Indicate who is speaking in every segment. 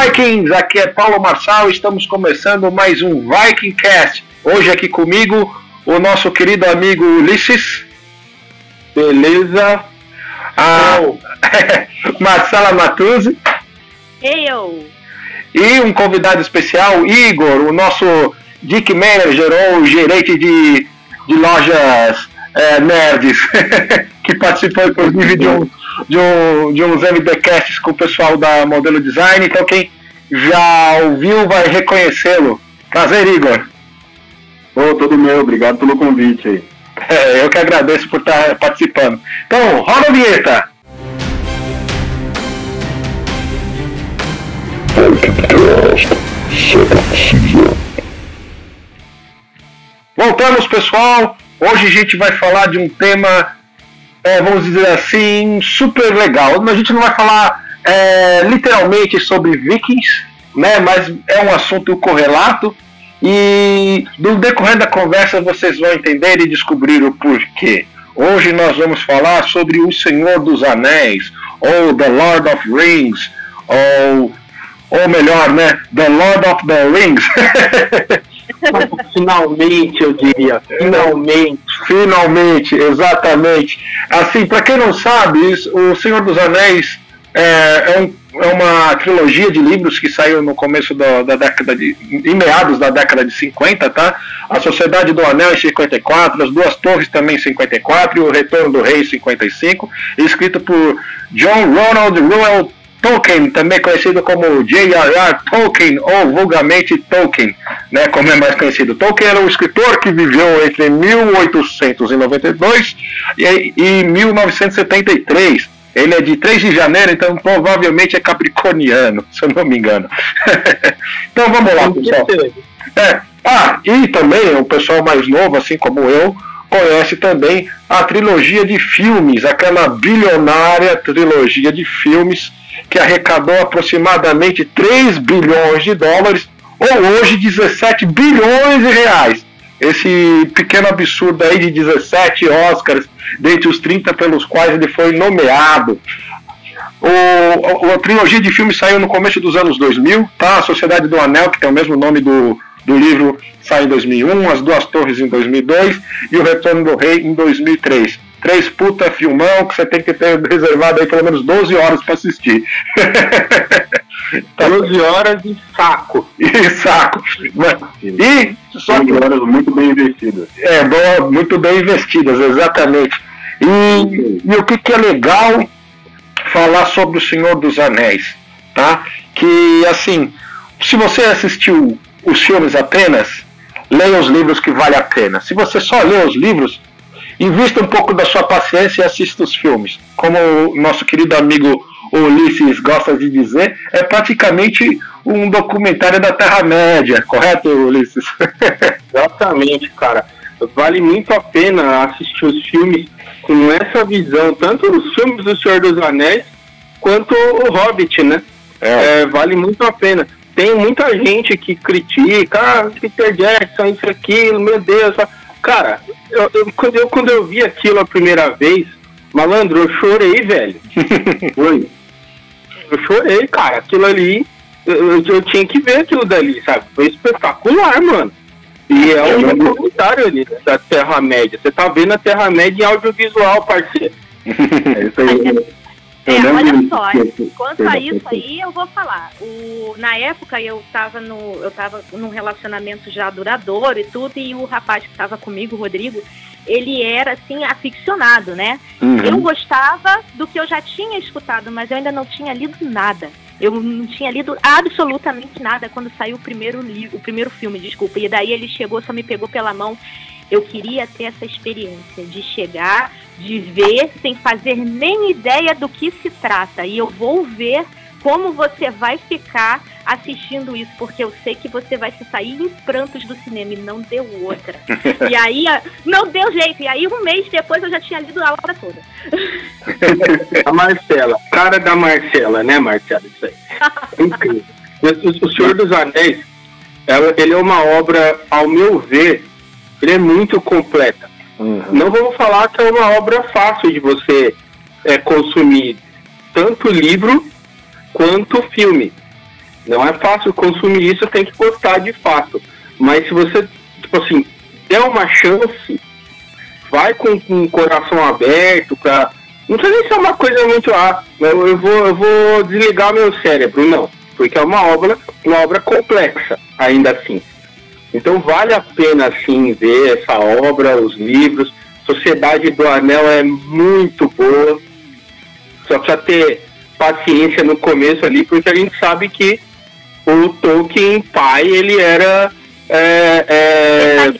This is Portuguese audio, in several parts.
Speaker 1: Vikings! Aqui é Paulo Marçal, estamos começando mais um Viking Cast. Hoje aqui comigo o nosso querido amigo Ulisses.
Speaker 2: Beleza?
Speaker 1: A Marcela Matuzzi.
Speaker 3: Eu.
Speaker 1: E um convidado especial, Igor, o nosso Dick Manager ou gerente de, de lojas é, nerds, que participou inclusive de, um, de, um, de uns MDcasts com o pessoal da Modelo Design. Então, quem já ouviu vai reconhecê-lo. Prazer, Igor.
Speaker 2: Ô, oh, todo meu, obrigado pelo convite aí.
Speaker 1: É, eu que agradeço por estar participando. Então, roda a vinheta! Voltamos, pessoal. Hoje a gente vai falar de um tema, é, vamos dizer assim, super legal. A gente não vai falar é, literalmente sobre vikings, né? Mas é um assunto correlato. E no decorrer da conversa vocês vão entender e descobrir o porquê. Hoje nós vamos falar sobre o Senhor dos Anéis, ou The Lord of Rings, ou, ou melhor, né? The Lord of the Rings.
Speaker 2: Finalmente, eu diria. Finalmente.
Speaker 1: Finalmente, exatamente. Assim, para quem não sabe, o Senhor dos Anéis é, é, um, é, uma trilogia de livros que saiu no começo da, da, década de. em meados da década de 50, tá? A Sociedade do Anel em 54, As Duas Torres também em 54 e O Retorno do Rei em 55, escrito por John Ronald Reuel Tolkien, também conhecido como J.R.R. Tolkien ou vulgarmente Tolkien, né, como é mais conhecido. Tolkien era um escritor que viveu entre 1892 e, e 1973. Ele é de 3 de janeiro, então provavelmente é capricorniano, se eu não me engano. então vamos lá, pessoal. É. Ah, e também o pessoal mais novo, assim como eu, conhece também a trilogia de filmes, aquela bilionária trilogia de filmes que arrecadou aproximadamente 3 bilhões de dólares, ou hoje 17 bilhões de reais. Esse pequeno absurdo aí de 17 Oscars, dentre os 30 pelos quais ele foi nomeado. O, a trilogia de filmes saiu no começo dos anos 2000, tá? A Sociedade do Anel, que tem o mesmo nome do, do livro, sai em 2001, As Duas Torres em 2002 e O Retorno do Rei em 2003 três puta filmão que você tem que ter reservado aí pelo menos 12 horas para assistir.
Speaker 2: 12 horas e saco.
Speaker 1: E saco. E
Speaker 2: só que, horas muito bem investidas.
Speaker 1: É, boa, muito bem investidas, exatamente. E, e o que, que é legal falar sobre o Senhor dos Anéis, tá? Que assim, se você assistiu os filmes apenas, leia os livros que vale a pena. Se você só lê os livros, invista um pouco da sua paciência e assista os filmes. Como o nosso querido amigo Ulisses gosta de dizer, é praticamente um documentário da Terra-média, correto, Ulisses?
Speaker 2: Exatamente, cara. Vale muito a pena assistir os filmes com essa visão, tanto os filmes do Senhor dos Anéis quanto o Hobbit, né? É. É, vale muito a pena. Tem muita gente que critica, ah, Peter Jackson, isso, aquilo, meu Deus. Cara, eu, eu, quando, eu, quando eu vi aquilo a primeira vez, malandro, eu chorei, velho. Foi. Eu chorei, cara. Aquilo ali, eu, eu, tinha que ver aquilo dali, sabe? Foi espetacular, mano. E é um documentário ali da Terra-média. Você tá vendo a Terra-média em audiovisual, parceiro.
Speaker 3: É isso aí. É, olha só, quanto a isso aí, eu vou falar. O, na época eu estava no, eu tava num relacionamento já duradouro e tudo, e o rapaz que estava comigo, o Rodrigo, ele era assim, aficionado, né? Uhum. Eu gostava do que eu já tinha escutado, mas eu ainda não tinha lido nada. Eu não tinha lido absolutamente nada quando saiu o primeiro livro, o primeiro filme, desculpa. E daí ele chegou, só me pegou pela mão eu queria ter essa experiência de chegar, de ver, sem fazer nem ideia do que se trata. E eu vou ver como você vai ficar assistindo isso, porque eu sei que você vai se sair em prantos do cinema e não deu outra. e aí, não deu jeito. E aí, um mês depois, eu já tinha lido a obra toda.
Speaker 2: a Marcela, cara da Marcela, né, Marcela? Isso aí. Incrível. O Senhor dos Anéis, ele é uma obra, ao meu ver, ele é muito completa. Uhum. Não vamos falar que é uma obra fácil de você é, consumir tanto livro quanto filme. Não é fácil consumir isso, tem que gostar de fato. Mas se você, tipo assim, der uma chance, vai com, com o coração aberto pra. Não sei nem se é uma coisa muito. Ah, eu, vou, eu vou desligar meu cérebro, não. Porque é uma obra, uma obra complexa, ainda assim. Então vale a pena sim ver essa obra, os livros. Sociedade do Anel é muito boa. Só precisa ter paciência no começo ali, porque a gente sabe que o Tolkien pai ele era é, é,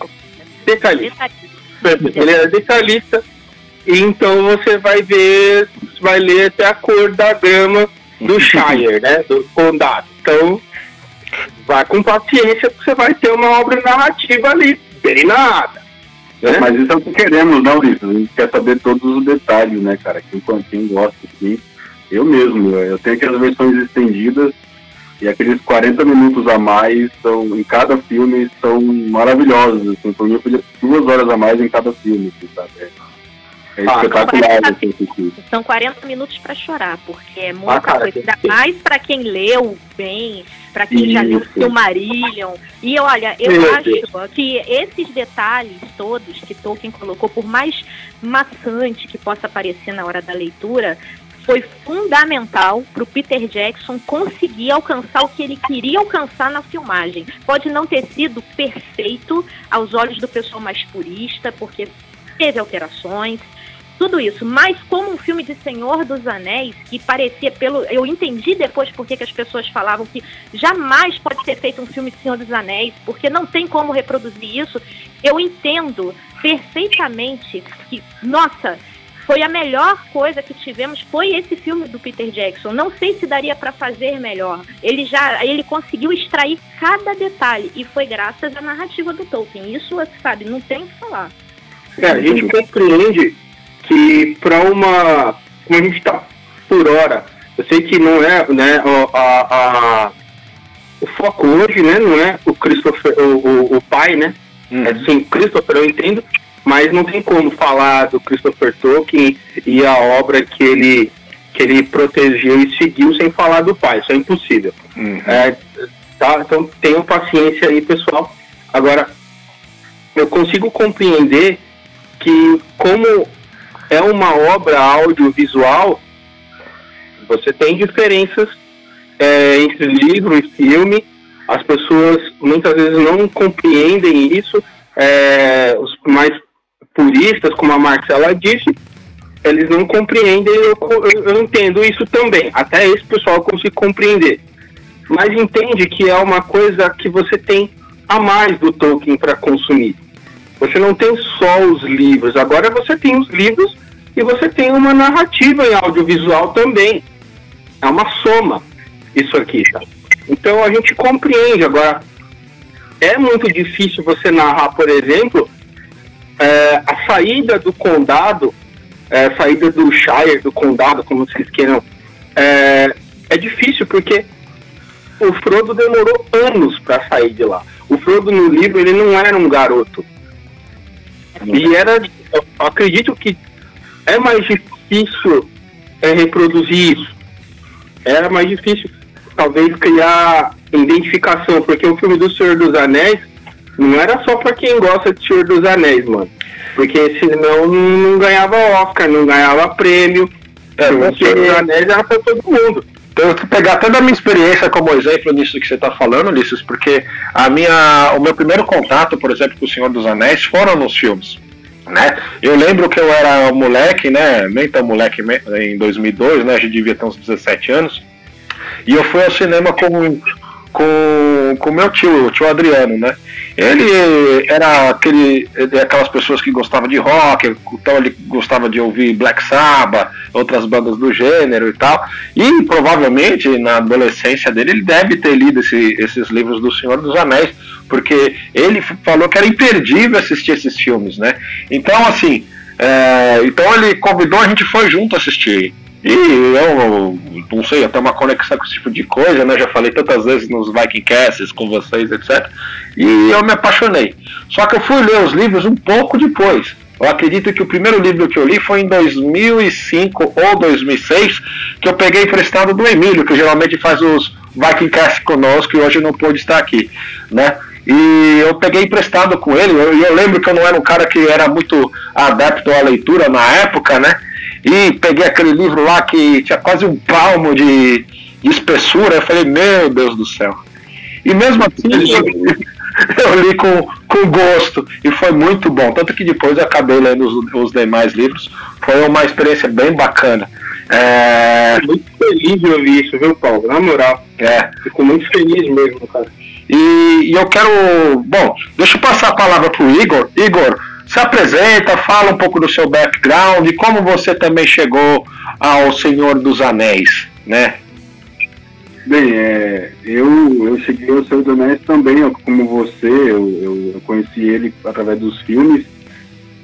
Speaker 2: detalhista. Ele era detalhista. E então você vai ver, vai ler até a cor da grama do Shire, né? Do condado. Então vai com paciência porque você vai ter uma obra narrativa ali, bem nada.
Speaker 4: Né? Mas isso é o que queremos, não, Ulisses? A gente quer saber todos os detalhes, né, cara? Quem, quem gosta, assim. Eu mesmo, eu tenho aquelas versões estendidas e aqueles 40 minutos a mais são, em cada filme são maravilhosos. Assim, por mim, eu podia duas horas a mais em cada filme, assim, sabe? É, é ah, espetacular. 40,
Speaker 3: assim, são 40 minutos para chorar, porque é muita ah, cara, coisa. Ainda mais para quem leu bem, para quem Isso. já leu o Silmarillion. E olha, eu Meu acho Deus. que esses detalhes todos que Tolkien colocou, por mais maçante que possa parecer na hora da leitura, foi fundamental para o Peter Jackson conseguir alcançar o que ele queria alcançar na filmagem. Pode não ter sido perfeito aos olhos do pessoal mais purista, porque teve alterações, tudo isso, mas como um filme de Senhor dos Anéis, que parecia pelo. Eu entendi depois porque que as pessoas falavam que jamais pode ser feito um filme de Senhor dos Anéis, porque não tem como reproduzir isso. Eu entendo perfeitamente que, nossa, foi a melhor coisa que tivemos foi esse filme do Peter Jackson. Não sei se daria para fazer melhor. Ele já ele conseguiu extrair cada detalhe e foi graças à narrativa do Tolkien. Isso, sabe, não tem o que falar.
Speaker 2: É, a gente compreende que para uma como a gente está por hora, eu sei que não é, né, a, a, o foco hoje, né, não é o Christopher, o, o, o pai, né? Uhum. É sim, Christopher, eu entendo, mas não tem como falar do Christopher Tolkien e a obra que ele que ele protegeu e seguiu sem falar do pai, isso é impossível. Uhum. É, tá? Então tenham paciência aí, pessoal. Agora, eu consigo compreender que como é uma obra audiovisual, você tem diferenças é, entre livro e filme, as pessoas muitas vezes não compreendem isso, é, os mais puristas, como a Marcela disse, eles não compreendem, eu, eu, eu entendo isso também. Até esse pessoal consigo compreender. Mas entende que é uma coisa que você tem a mais do Tolkien para consumir. Você não tem só os livros, agora você tem os livros e você tem uma narrativa em audiovisual também. É uma soma isso aqui, tá? Então a gente compreende. Agora, é muito difícil você narrar, por exemplo, é, a saída do condado, é, a saída do Shire, do condado, como vocês queiram, é, é difícil porque o Frodo demorou anos para sair de lá. O Frodo no livro ele não era um garoto. E era, eu acredito que é mais difícil é, reproduzir isso. Era mais difícil, talvez, criar identificação, porque o filme do Senhor dos Anéis não era só pra quem gosta de Senhor dos Anéis, mano. Porque senão não, ganhava Oscar, não ganhava prêmio. É, o Senhor dos Anéis era pra todo mundo.
Speaker 1: Eu vou pegar até da minha experiência como exemplo nisso que você está falando, Ulisses, porque a minha, o meu primeiro contato, por exemplo, com o Senhor dos Anéis foram nos filmes. Né? Eu lembro que eu era moleque, né? Nem tão moleque em 2002, né? A gente devia ter uns 17 anos. E eu fui ao cinema com com o meu tio, o tio Adriano, né? Ele era aquele, aquelas pessoas que gostavam de rock, então ele gostava de ouvir Black Sabbath, outras bandas do gênero e tal. E provavelmente na adolescência dele ele deve ter lido esse, esses livros do Senhor dos Anéis, porque ele falou que era imperdível assistir esses filmes, né? Então assim, é, então ele convidou a gente foi junto assistir. E eu não sei, até uma conexão com esse tipo de coisa, né? Já falei tantas vezes nos Viking Casts com vocês, etc. E eu me apaixonei. Só que eu fui ler os livros um pouco depois. Eu acredito que o primeiro livro que eu li foi em 2005 ou 2006, que eu peguei emprestado do Emílio, que geralmente faz os, que encaixe conosco e hoje não pôde estar aqui, né? E eu peguei emprestado com ele, eu, eu lembro que eu não era um cara que era muito adepto à leitura na época, né? E peguei aquele livro lá que tinha quase um palmo de, de espessura, eu falei, meu Deus do céu. E mesmo assim, eu li com, com gosto e foi muito bom. Tanto que depois eu acabei lendo os, os demais livros. Foi uma experiência bem bacana.
Speaker 2: É... Muito feliz de ouvir isso, viu, Paulo? Na moral. É. Fico muito feliz mesmo, cara.
Speaker 1: E, e eu quero. Bom, deixa eu passar a palavra pro Igor. Igor, se apresenta, fala um pouco do seu background e como você também chegou ao Senhor dos Anéis, né?
Speaker 4: Bem, é, eu, eu cheguei ao Senhor dos Anéis também, como você, eu, eu, eu, conheci ele através dos filmes.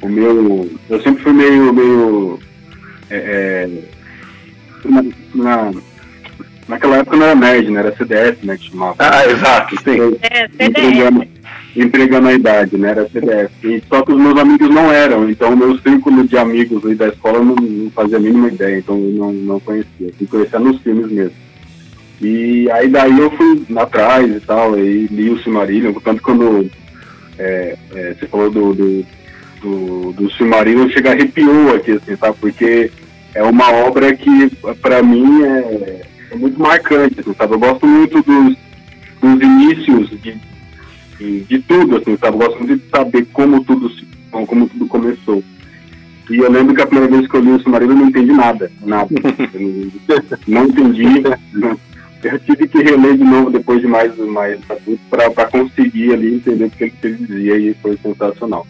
Speaker 4: O meu, eu sempre fui meio, meio é, é na, na Naquela época não era nerd, né? Era CDF, né? Que chamava.
Speaker 1: Ah, exato, sim.
Speaker 3: É, CDF.
Speaker 4: Entregando, a idade, né? Era CDF. E só que os meus amigos não eram, então o meu círculo de amigos da escola não, não fazia a mínima ideia, então não, não conhecia. Eu conhecia nos filmes mesmo. E aí daí eu fui atrás e tal, e li o Silmarillion, tanto quando é, é, você falou do, do, do, do Silmarillion, chega arrepiou aqui, assim, tá? Porque é uma obra que, para mim, é é muito marcante, assim, sabe? Eu gosto muito dos, dos inícios de, de, de, tudo, assim, sabe? Eu gosto muito de saber como tudo, se, como tudo começou. E eu lembro que a primeira vez que eu li o Submarino eu não entendi nada, nada. não entendi. Eu tive que reler de novo depois de mais, mais adulto para conseguir ali entender o que ele dizia e foi sensacional.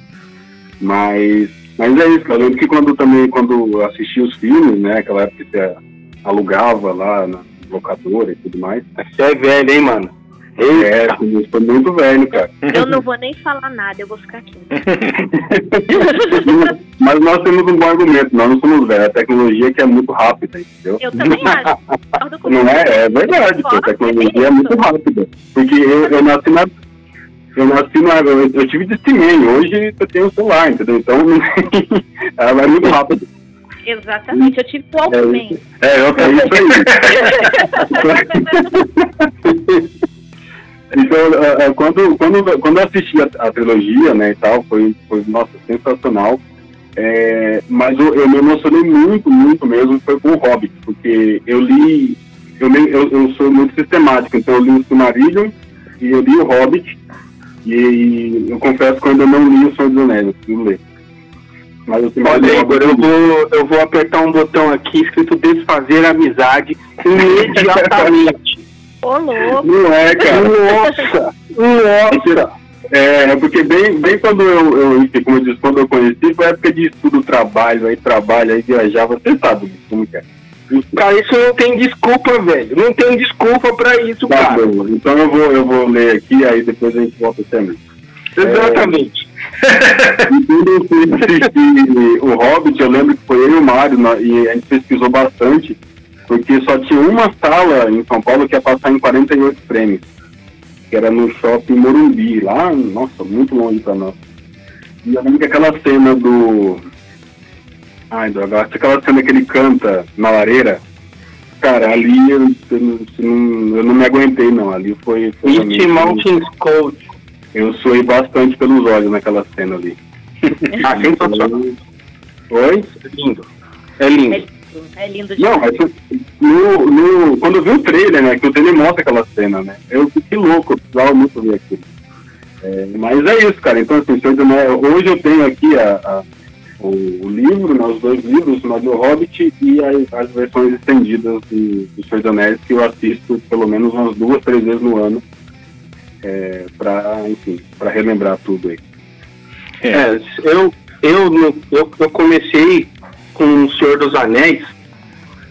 Speaker 4: Mas, mas é isso, eu lembro que quando também, quando assisti os filmes, né, aquela época que você alugava lá na, locadora e tudo mais.
Speaker 2: Você é velho, hein, mano?
Speaker 4: Eita. É, foi muito velho, cara.
Speaker 3: Eu não vou nem falar nada, eu vou ficar aqui.
Speaker 4: Mas nós temos um bom argumento, nós não somos velhos. A tecnologia que é muito rápida,
Speaker 3: entendeu? Eu também acho.
Speaker 4: Não é? É verdade, a tecnologia é muito rápida. Porque eu, eu nasci na. Eu nasci na. Eu, eu tive testemunho, hoje eu tenho um celular, entendeu? Então ela vai muito rápido.
Speaker 3: Exatamente, eu tive Walkman.
Speaker 1: É, é, eu
Speaker 4: tenho isso aí. então, uh, quando, quando, quando eu assisti a, a, trilogia, né, e tal, foi, foi nossa, sensacional. É, mas eu, eu, me emocionei muito, muito mesmo, foi com o Hobbit, porque eu li, eu, eu, eu sou muito sistemático, então eu li o Silmarillion e eu li o Hobbit, e eu confesso que eu ainda não li o Senhor dos Anéis, eu preciso ler.
Speaker 2: Mas Olha, Igor, eu vou, eu vou apertar um botão aqui escrito desfazer amizade imediatamente.
Speaker 3: Ô, louco.
Speaker 4: Não é, cara. Nossa, nossa. É, é, porque bem, bem quando eu, eu, como eu disse, quando eu conheci, foi época de estudo, trabalho, aí trabalho, aí viajava, você sabe como que é.
Speaker 2: Cara, isso não tem desculpa, velho. Não tem desculpa pra isso, tá cara. Bom.
Speaker 4: Então eu vou, eu vou ler aqui, aí depois a gente volta até mesmo.
Speaker 2: Exatamente.
Speaker 4: assistir o Hobbit, eu lembro que foi eu e o Mário, e a gente pesquisou bastante, porque só tinha uma sala em São Paulo que ia passar em 48 prêmios, que era no shopping Morumbi, lá, nossa, muito longe pra nós. E eu lembro que aquela cena do. Ai, droga, aquela cena que ele canta na lareira, cara, ali eu, eu, eu, eu não me aguentei, não. Ali foi. foi
Speaker 2: It Mountains Cold.
Speaker 4: Eu suei bastante pelos olhos naquela cena ali.
Speaker 2: ah, sensacional.
Speaker 4: Oi?
Speaker 2: É lindo. É lindo. É,
Speaker 3: é lindo
Speaker 4: Não, mas no, no, quando eu vi o trailer, né, que o trailer mostra aquela cena, né, eu fiquei louco, eu precisava muito ver aquilo. É, mas é isso, cara. Então, assim, né, hoje eu tenho aqui a, a o, o, livro, né, os dois livros, o do Hobbit e as, as versões estendidas do, do Senhor dos Anéis, que eu assisto pelo menos umas duas, três vezes no ano é, para enfim, para relembrar tudo aí.
Speaker 2: É, é eu, eu, eu, eu comecei com o Senhor dos Anéis,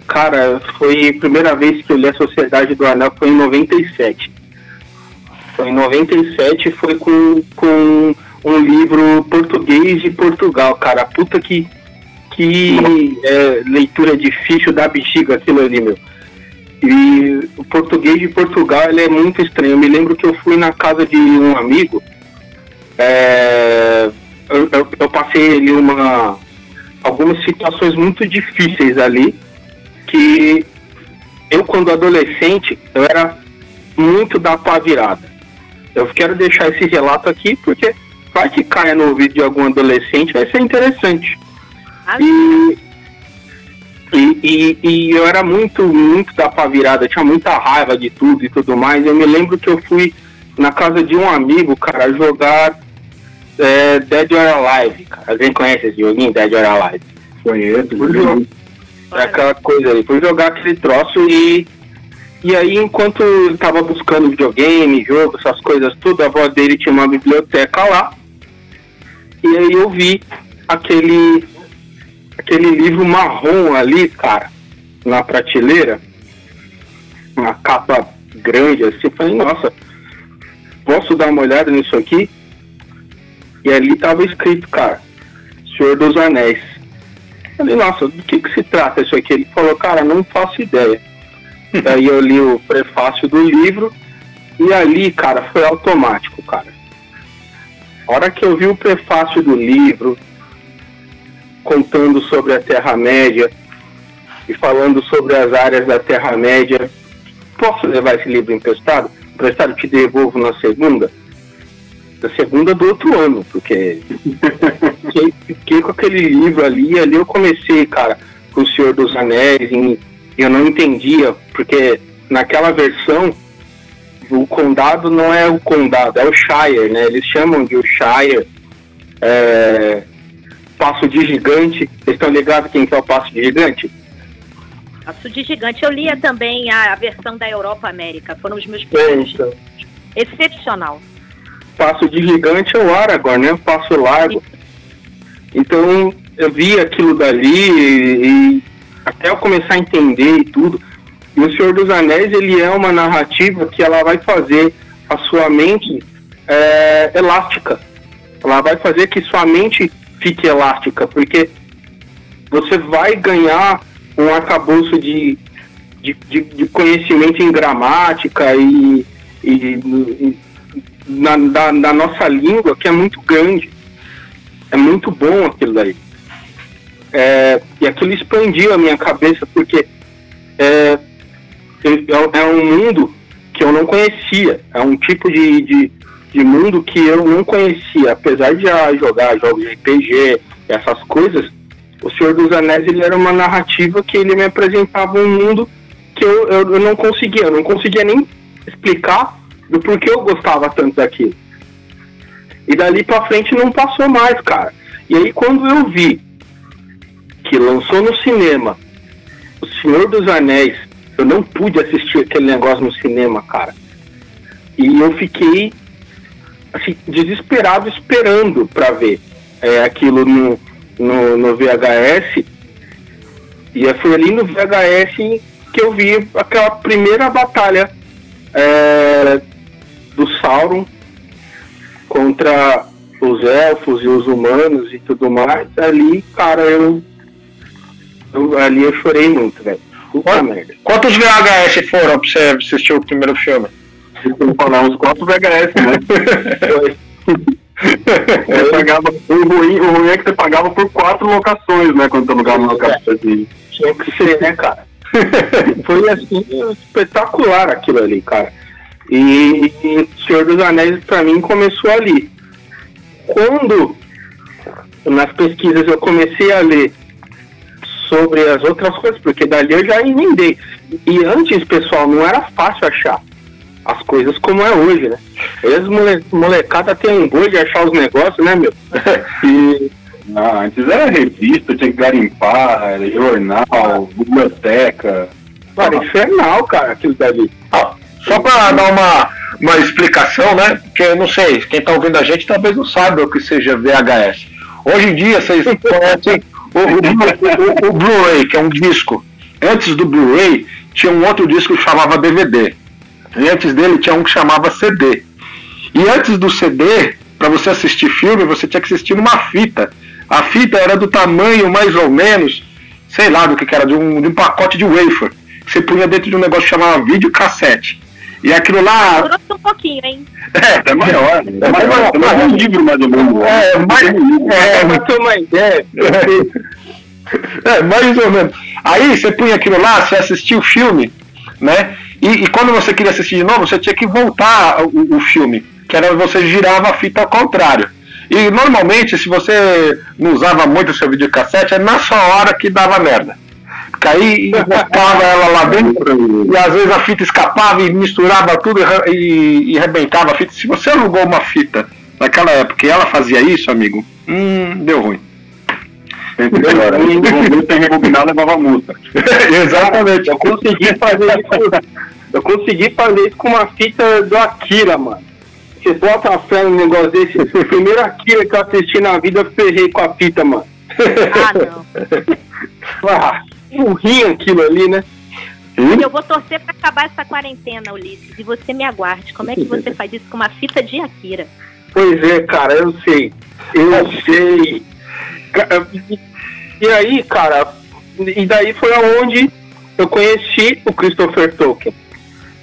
Speaker 2: cara, foi a primeira vez que eu li a Sociedade do Anel foi em 97. Foi em 97, foi com, com um livro português de Portugal, cara. Puta que, que é, leitura difícil da bexiga aquilo ali, meu. E o português de Portugal ele é muito estranho. Eu me lembro que eu fui na casa de um amigo. É, eu, eu, eu, passei ali uma algumas situações muito difíceis ali que eu quando adolescente eu era muito da pá virada. Eu quero deixar esse relato aqui porque vai que caia no ouvido de algum adolescente, vai ser interessante. E, e, e, e, eu era muito, muito da pá virada, tinha muita raiva de tudo e tudo mais. Eu me lembro que eu fui na casa de um amigo, cara, jogar é, Dead or Alive. Cara. Alguém conhece esse joguinho, Dead or Alive?
Speaker 4: Conheço.
Speaker 2: É aquela coisa ali. Fui jogar aquele troço e e aí, enquanto ele estava buscando videogame, jogo, essas coisas tudo, a avó dele tinha uma biblioteca lá. E aí eu vi aquele aquele livro marrom ali, cara, na prateleira. Uma capa grande assim. Falei, nossa, posso dar uma olhada nisso aqui? E ali tava escrito, cara, Senhor dos Anéis. Falei, nossa, do que que se trata isso aqui? Ele falou, cara, não faço ideia. Aí eu li o prefácio do livro e ali, cara, foi automático, cara. A hora que eu vi o prefácio do livro, contando sobre a Terra-média e falando sobre as áreas da Terra-média, posso levar esse livro emprestado? Emprestado, te devolvo na segunda? Da segunda do outro ano, porque fiquei, fiquei com aquele livro ali, e ali eu comecei, cara, com o Senhor dos Anéis, em eu não entendia, porque naquela versão o condado não é o condado, é o Shire, né? Eles chamam de o Shire. É, passo de gigante. Vocês estão ligados quem que é o passo de gigante?
Speaker 3: Passo de gigante. Eu lia também a, a versão da Europa América. Foram os meus primeiros. Então. Excepcional.
Speaker 2: Passo de gigante é o Aragorn, né? Passo largo. Então eu vi aquilo dali e, e até eu começar a entender e tudo. E o Senhor dos Anéis, ele é uma narrativa que ela vai fazer a sua mente é, elástica. Ela vai fazer que sua mente fique elástica, porque você vai ganhar um arcabouço de, de, de, de conhecimento em gramática e, e, e na, da, da nossa língua que é muito grande. É muito bom aquilo daí. É, e aquilo expandiu a minha cabeça, porque é, é, é, um mundo que eu não conhecia, é um tipo de, de, de mundo que eu não conhecia, apesar de jogar jogos de RPG, essas coisas, o Senhor dos Anéis ele era uma narrativa que ele me apresentava um mundo que eu, eu, eu não conseguia, eu não conseguia nem explicar do porquê eu gostava tanto daquilo. E dali pra frente não passou mais, cara. E aí quando eu vi que lançou no cinema O Senhor dos Anéis, eu não pude assistir aquele negócio no cinema, cara. E eu fiquei assim, desesperado esperando para ver é, aquilo no, no, no, VHS. E foi ali no VHS que eu vi aquela primeira batalha é, do Sauron contra os elfos e os humanos e tudo mais. Ali, cara, eu eu, ali eu chorei muito, velho. Puta merda.
Speaker 1: Quantos VHS foram pra você assistir o primeiro filme?
Speaker 4: Eu falar uns quatro VHS, né? pagava, o, ruim, o ruim é que você pagava por quatro locações, né? Quando você alugava uma locação assim.
Speaker 2: Tinha que ser, né, cara? Foi assim, espetacular aquilo ali, cara. E, e Senhor dos Anéis, pra mim, começou ali. Quando nas pesquisas eu comecei a ler sobre as outras coisas, porque dali eu já emendei. E antes, pessoal, não era fácil achar as coisas como é hoje, né? Eles mole, molecada tem um boi de achar os negócios, né, meu?
Speaker 4: e ah, antes era revista, tinha que garimpar, jornal, biblioteca.
Speaker 2: Cara, infernal, cara, aquilo dali.
Speaker 1: Ah, só para dar uma, uma explicação, né? Porque eu não sei, quem tá ouvindo a gente talvez não saiba o que seja VHS. Hoje em dia, vocês conhecem o, o, o, o Blu-ray, que é um disco. Antes do Blu-ray, tinha um outro disco que chamava DVD. E antes dele tinha um que chamava CD. E antes do CD, para você assistir filme, você tinha que assistir numa fita. A fita era do tamanho mais ou menos, sei lá do que, que era, de um, de um pacote de wafer. Que você punha dentro de um negócio que chamava videocassete. E aquilo lá.
Speaker 3: Durou um pouquinho, hein?
Speaker 4: É, é maior. É maior. É mais um livro, mais ou menos.
Speaker 1: É, mais.
Speaker 2: É, pra ter uma ideia.
Speaker 1: É, mais ou menos. Aí você punha aquilo lá, você assistia o filme né? E, e, quando você queria assistir de novo, você tinha que voltar o, o filme, que era você girava a fita ao contrário. E normalmente, se você não usava muito o seu videocassete, é na sua hora que dava merda. Caí e botava ela lá dentro, e às vezes a fita escapava e misturava tudo e, e, e arrebentava a fita. Se você alugou uma fita naquela época e ela fazia isso, amigo, hum, deu ruim.
Speaker 4: Agora, sem rebobinar levava multa.
Speaker 2: Exatamente. Eu consegui fazer isso. Eu consegui fazer isso com uma fita do Akira, mano. Você bota a fé no negócio desse. Primeiro Akira que eu assisti na vida, eu ferrei com a fita, mano. Ah, não. ah, burrinho aquilo ali, né?
Speaker 3: Eu vou torcer para acabar essa quarentena, Ulisses, e você me aguarde. Como é que você faz isso com uma fita de Akira?
Speaker 2: Pois é, cara, eu sei. Eu sei. E aí, cara, e daí foi aonde eu conheci o Christopher Tolkien.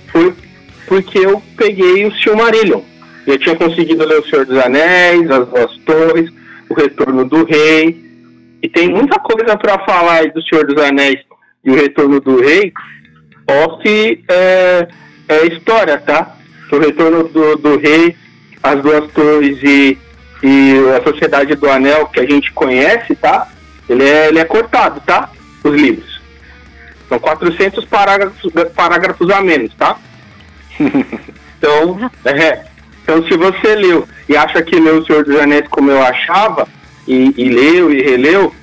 Speaker 2: Foi porque eu peguei o Silmarillion. Eu tinha conseguido ler O Senhor dos Anéis, As Duas Torres, O Retorno do Rei. E tem muita coisa para falar do Senhor dos Anéis e O Retorno do Rei. Off é, é história, tá? O Retorno do, do Rei, As Duas Torres e e a Sociedade do Anel, que a gente conhece, tá? Ele é, ele é cortado, tá? Os livros. São 400 parágrafos, parágrafos a menos, tá? então, é, então, se você leu e acha que leu O Senhor dos Anéis como eu achava, e, e leu e releu,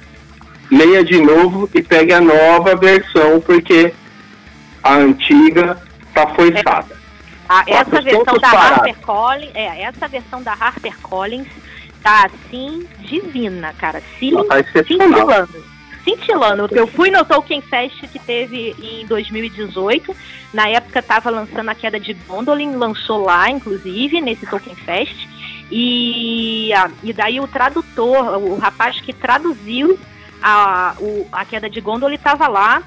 Speaker 2: leia de novo e pegue a nova versão, porque a antiga tá foiçada.
Speaker 3: Ah, essa versão da Harper Collins, é, essa versão da Harper Collins tá assim divina, cara. Tá cintilando. Cintilando. Eu fui no Tolkien Fest que teve em 2018. Na época tava lançando a queda de Gondolin, lançou lá, inclusive, nesse Tolkien Fest. E, e daí o tradutor, o rapaz que traduziu a, o, a queda de Gondolin estava lá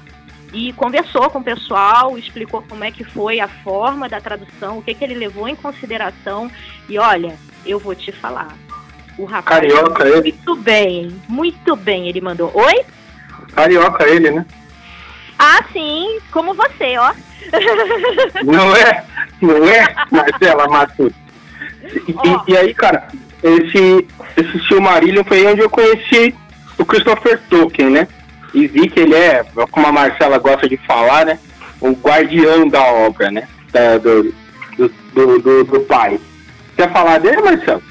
Speaker 3: e conversou com o pessoal, explicou como é que foi a forma da tradução, o que, que ele levou em consideração. E olha, eu vou te falar, o rapaz.
Speaker 2: Carioca
Speaker 3: ele. Muito bem, muito bem, ele mandou. Oi?
Speaker 2: Carioca ele, né?
Speaker 3: Ah, sim, como você, ó.
Speaker 2: Não é? Não é, Marcela Matos? E, e, aí, cara, esse, esse Silmarillion foi onde eu conheci o Christopher Tolkien, né? E vi que ele é, como a Marcela gosta de falar, né? O guardião da obra, né? Da, do, do, do, do, do pai. Quer falar dele, Marcelo?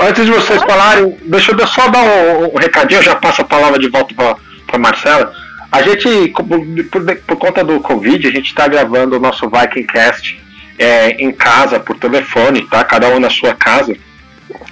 Speaker 1: Antes de vocês falarem, deixa eu só dar um, um recadinho, eu já passo a palavra de volta para Marcela. A gente, por, por, conta do Covid, a gente está gravando o nosso Vikingcast é, em casa, por telefone, tá? Cada um na sua casa.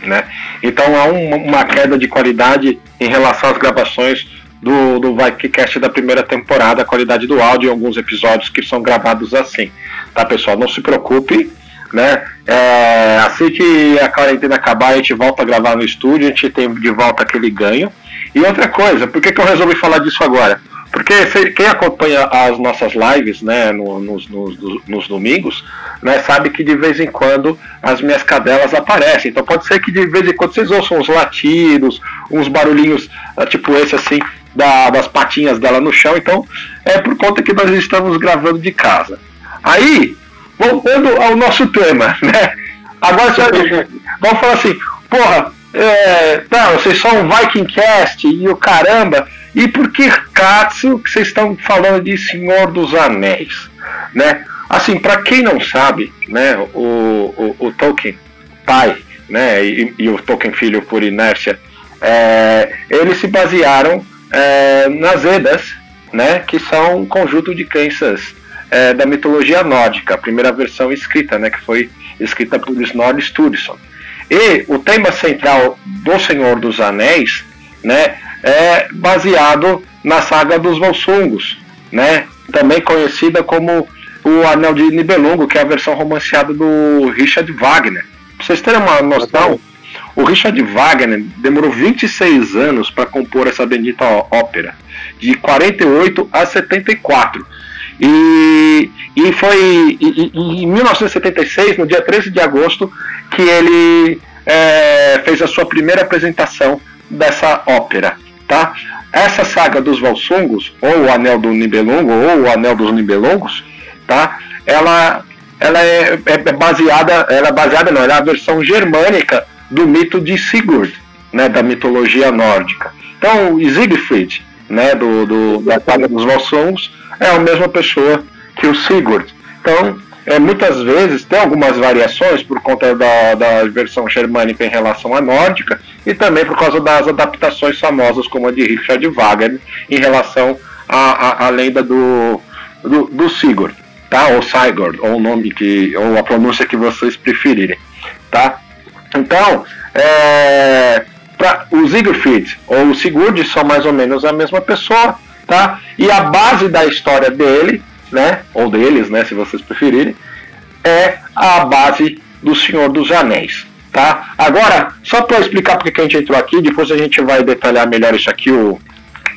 Speaker 1: Né? Então há um, uma queda de qualidade em relação às gravações do, do Vikingcast da primeira temporada, a qualidade do áudio em alguns episódios que são gravados assim. Tá, pessoal? Não se preocupe, né? É, assim que a quarentena acabar, a gente volta a gravar no estúdio, a gente tem de volta aquele ganho. E outra coisa, por que, que eu resolvi falar disso agora? Porque quem acompanha as nossas lives né, no, nos, nos, nos, domingos, né, sabe que de vez em quando as minhas cadelas aparecem. Então pode ser que de vez em quando vocês ouçam uns latidos, uns barulhinhos ah, tipo esse assim, da, das patinhas dela no chão. Então é por conta que nós estamos gravando de casa. Aí, voltando ao nosso tema, né? Agora vamos falar assim, porra, é, tá, vocês são um Vikingcast e o caramba, e por que Katsu que vocês estão falando de Senhor dos Anéis, né? Assim, para quem não sabe, né, o, o, o Tolkien pai, né, e, e, o Tolkien filho por inércia, é, eles se basearam é, nas Edas, né, que são um conjunto de crenças é, da mitologia nórdica, a primeira versão escrita, né, que foi escrita por Snorri Sturluson. E o tema central do Senhor dos Anéis, né, é baseado na saga dos Volsungos, né, também conhecida como o Anel de Nibelungo, que é a versão romanceada do Richard Wagner. Pra vocês terem uma noção, o Richard Wagner demorou 26 anos para compor essa bendita ópera, de 48 a 74. E, e foi em 1976, no dia 13 de agosto, que ele é, fez a sua primeira apresentação dessa ópera. Tá? Essa saga dos Valsungos, ou o Anel do Nibelungo, ou o Anel dos Nibelungos, tá? Ela, ela é, é, é baseada, ela é baseada não, ela é a versão germânica do mito de Sigurd, né, da mitologia nórdica. Então, Siegfried, né, do, do da saga dos Volsungs, é a mesma pessoa que o Sigurd. Então, é, muitas vezes tem algumas variações por conta da, da versão germânica em relação à nórdica e também por causa das adaptações famosas como a de Richard Wagner em relação à, à, à lenda do, do, do Sigurd, tá? Ou Sigurd, ou o nome que, ou a pronúncia que vocês preferirem, tá? Então, é, pra, o Siegfried ou o Sigurd são mais ou menos a mesma pessoa, tá? E a base da história dele né, ou deles, né, se vocês preferirem, é a base do Senhor dos Anéis. Tá? Agora, só para explicar porque que a gente entrou aqui, depois a gente vai detalhar melhor isso aqui, o,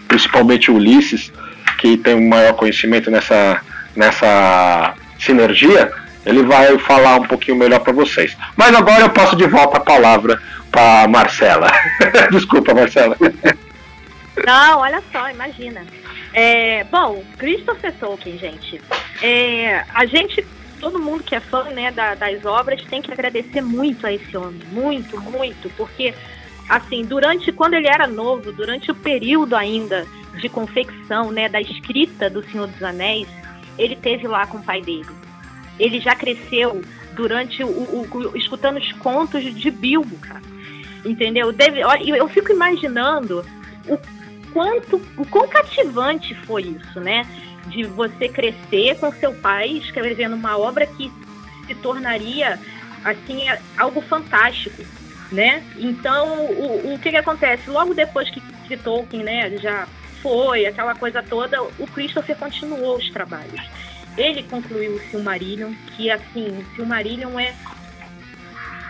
Speaker 1: principalmente o Ulisses, que tem um maior conhecimento nessa, nessa sinergia, ele vai falar um pouquinho melhor para vocês. Mas agora eu passo de volta a palavra para Marcela. Desculpa, Marcela.
Speaker 3: Não, olha só, imagina. É, bom, Christopher Tolkien, gente. É, a gente, todo mundo que é fã né, da, das obras, tem que agradecer muito a esse homem. Muito, muito. Porque, assim, durante, quando ele era novo, durante o período ainda de confecção, né, da escrita do Senhor dos Anéis, ele teve lá com o pai dele. Ele já cresceu durante o, o, o escutando os contos de Bilbo, cara. Entendeu? Deve, eu fico imaginando o quanto, o quão cativante foi isso, né? De você crescer com seu pai escrevendo uma obra que se tornaria assim algo fantástico, né? Então, o, o que, que acontece? Logo depois que, que Tolkien, né, já foi, aquela coisa toda, o Christopher continuou os trabalhos. Ele concluiu o Silmarillion, que assim, o Silmarillion é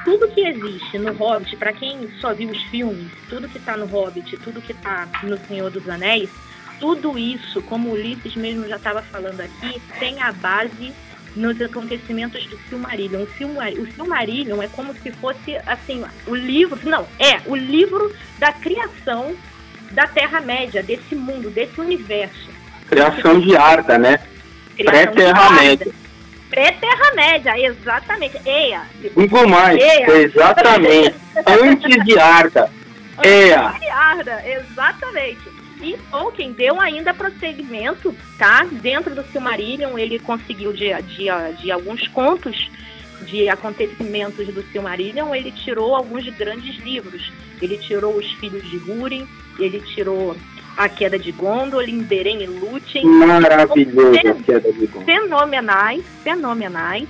Speaker 3: tudo que existe no Hobbit, para quem só viu os filmes, tudo que tá no Hobbit, tudo que tá no Senhor dos Anéis, tudo isso, como o Ulisses mesmo já estava falando aqui, tem a base nos acontecimentos do Silmarillion. O, Silmar, o Silmarillion é como se fosse, assim, o livro, não, é o livro da criação da Terra-média, desse mundo, desse universo.
Speaker 2: Criação de Arda, né? Pré-Terra-média.
Speaker 3: Pré-Terra-média, exatamente. Eia.
Speaker 2: Digo mais, Eia. exatamente. Antes de Arda. Eia.
Speaker 3: Antes de Arda, exatamente. E Tolkien deu ainda prosseguimento, tá? Dentro do Silmarillion, ele conseguiu de, de, de alguns contos de acontecimentos do Silmarillion, ele tirou alguns grandes livros. Ele tirou Os Filhos de Húrin, ele tirou a Queda de Gondolin, Beren e Lúthien.
Speaker 2: Maravilhoso a Queda de Gondolin.
Speaker 3: Fenomenais, fenomenais,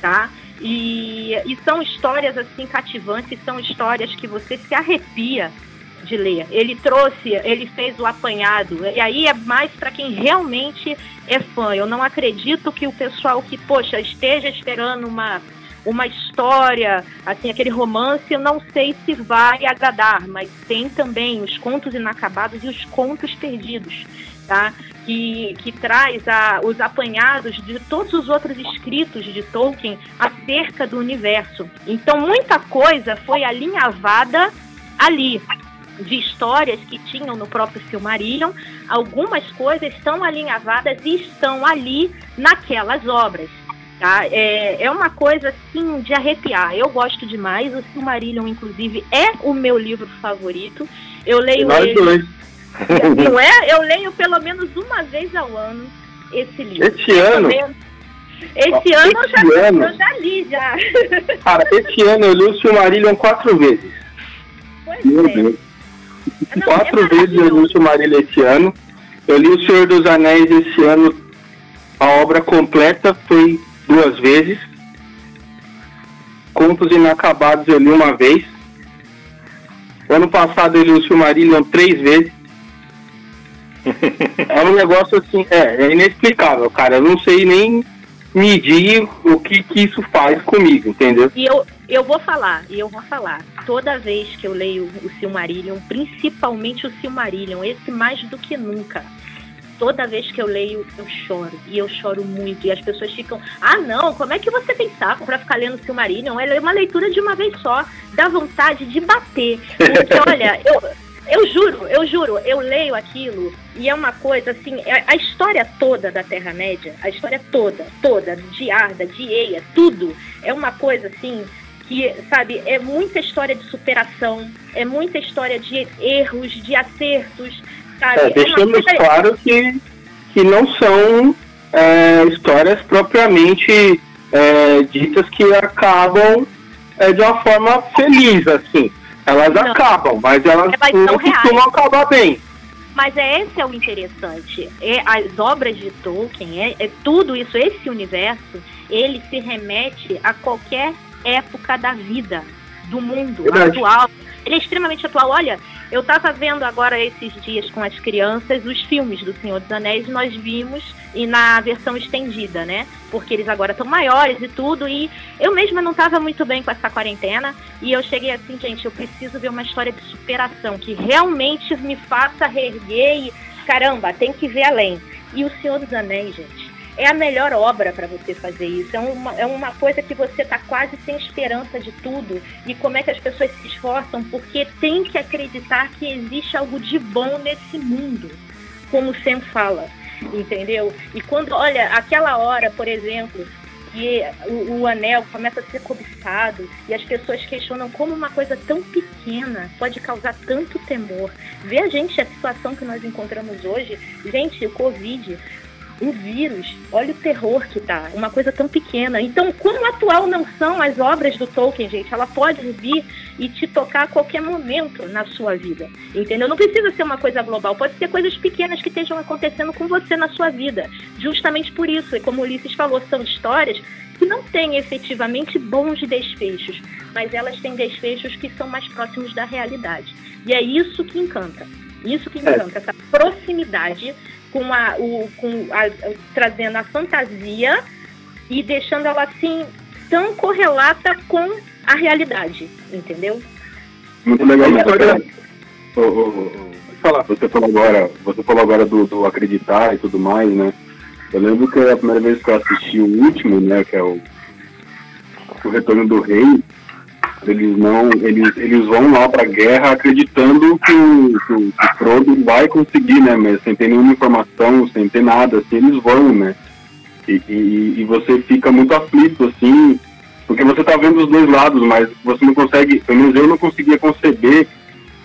Speaker 3: tá? E, e são histórias assim cativantes, são histórias que você se arrepia de ler. Ele trouxe, ele fez o apanhado, e aí é mais para quem realmente é fã. Eu não acredito que o pessoal que, poxa, esteja esperando uma uma história, assim, aquele romance, não sei se vai agradar, mas tem também os contos inacabados e os contos perdidos, tá? Que, que traz a, os apanhados de todos os outros escritos de Tolkien acerca do universo. Então, muita coisa foi alinhavada ali, de histórias que tinham no próprio Silmarillion, algumas coisas estão alinhavadas e estão ali naquelas obras. Tá? É, é uma coisa assim de arrepiar. Eu gosto demais. O Silmarillion, inclusive, é o meu livro favorito. Eu leio
Speaker 2: Nós ele. Dois.
Speaker 3: Não é? Eu leio pelo menos uma vez ao ano esse livro.
Speaker 2: Esse ano?
Speaker 3: Esse ano, eu, já, ano, eu já li, já.
Speaker 2: Cara, esse ano eu li o Silmarillion quatro vezes.
Speaker 3: Pois Meu é. Deus.
Speaker 2: Não, quatro é vezes eu li o Silmarillion esse ano. Eu li O Senhor dos Anéis esse ano. A obra completa foi duas vezes. Contos Inacabados eu li uma vez. Ano passado eu li o Silmarillion três vezes. é um negócio assim, é, é inexplicável, cara. Eu não sei nem medir o que, que isso faz comigo, entendeu?
Speaker 3: E eu, eu vou falar, e eu vou falar. Toda vez que eu leio o Silmarillion, principalmente o Silmarillion, esse mais do que nunca, toda vez que eu leio, eu choro. E eu choro muito. E as pessoas ficam, ah, não, como é que você tem saco pra ficar lendo Silmarillion? É uma leitura de uma vez só. Dá vontade de bater. Porque, olha, eu, Eu juro, eu juro, eu leio aquilo e é uma coisa assim, é, a história toda da Terra-média, a história toda, toda, de Arda, de Eia, tudo, é uma coisa assim que, sabe, é muita história de superação, é muita história de erros, de acertos, sabe? É,
Speaker 2: deixamos é claro que, que não são é, histórias propriamente é, ditas que acabam é, de uma forma feliz, assim. Elas não. acabam, mas elas é, não costumam acabar bem.
Speaker 3: Mas é esse é o interessante. É, as obras de Tolkien, é, é tudo isso, esse universo, ele se remete a qualquer época da vida, do mundo Verdade. atual. Ele é extremamente atual. Olha, eu estava vendo agora esses dias com as crianças os filmes do Senhor dos Anéis, nós vimos e na versão estendida, né? Porque eles agora estão maiores e tudo. E eu mesma não estava muito bem com essa quarentena. E eu cheguei assim, gente, eu preciso ver uma história de superação que realmente me faça reerguer e caramba, tem que ver além. E o Senhor dos Anéis, gente, é a melhor obra para você fazer isso. É uma, é uma coisa que você está quase sem esperança de tudo. E como é que as pessoas se esforçam, porque tem que acreditar que existe algo de bom nesse mundo, como o Sam fala, entendeu? E quando, olha, aquela hora, por exemplo, que o, o, anel começa a ser cobiçado e as pessoas questionam como uma coisa tão pequena pode causar tanto temor. Vê a gente, a situação que nós encontramos hoje, gente, o Covid, um vírus. Olha o terror que tá. Uma coisa tão pequena. Então, quão atual não são as obras do Tolkien, gente? Ela pode vir e te tocar a qualquer momento na sua vida. Entendeu? Não precisa ser uma coisa global. Pode ser coisas pequenas que estejam acontecendo com você na sua vida. Justamente por isso. E como o Ulisses falou, são histórias que não têm efetivamente bons desfechos, mas elas têm desfechos que são mais próximos da realidade. E é isso que encanta. Isso que é. encanta, é. essa proximidade com a, o, com a, trazendo a fantasia e deixando ela assim tão correlata com a realidade, entendeu?
Speaker 4: Muito legal. Oh, oh, oh, você falou agora, você falou agora do, do, acreditar e tudo mais, né? Eu lembro que a primeira vez que eu assisti o último, né, que é o, o Retorno do Rei, eles não, eles, eles vão lá para a guerra acreditando que o, que o, Frodo vai conseguir, né? Mas sem ter nenhuma informação, sem ter nada, assim, eles vão, né? E, e, e você fica muito aflito, assim, porque você tá vendo os dois lados, mas você não consegue, pelo menos eu não conseguia conceber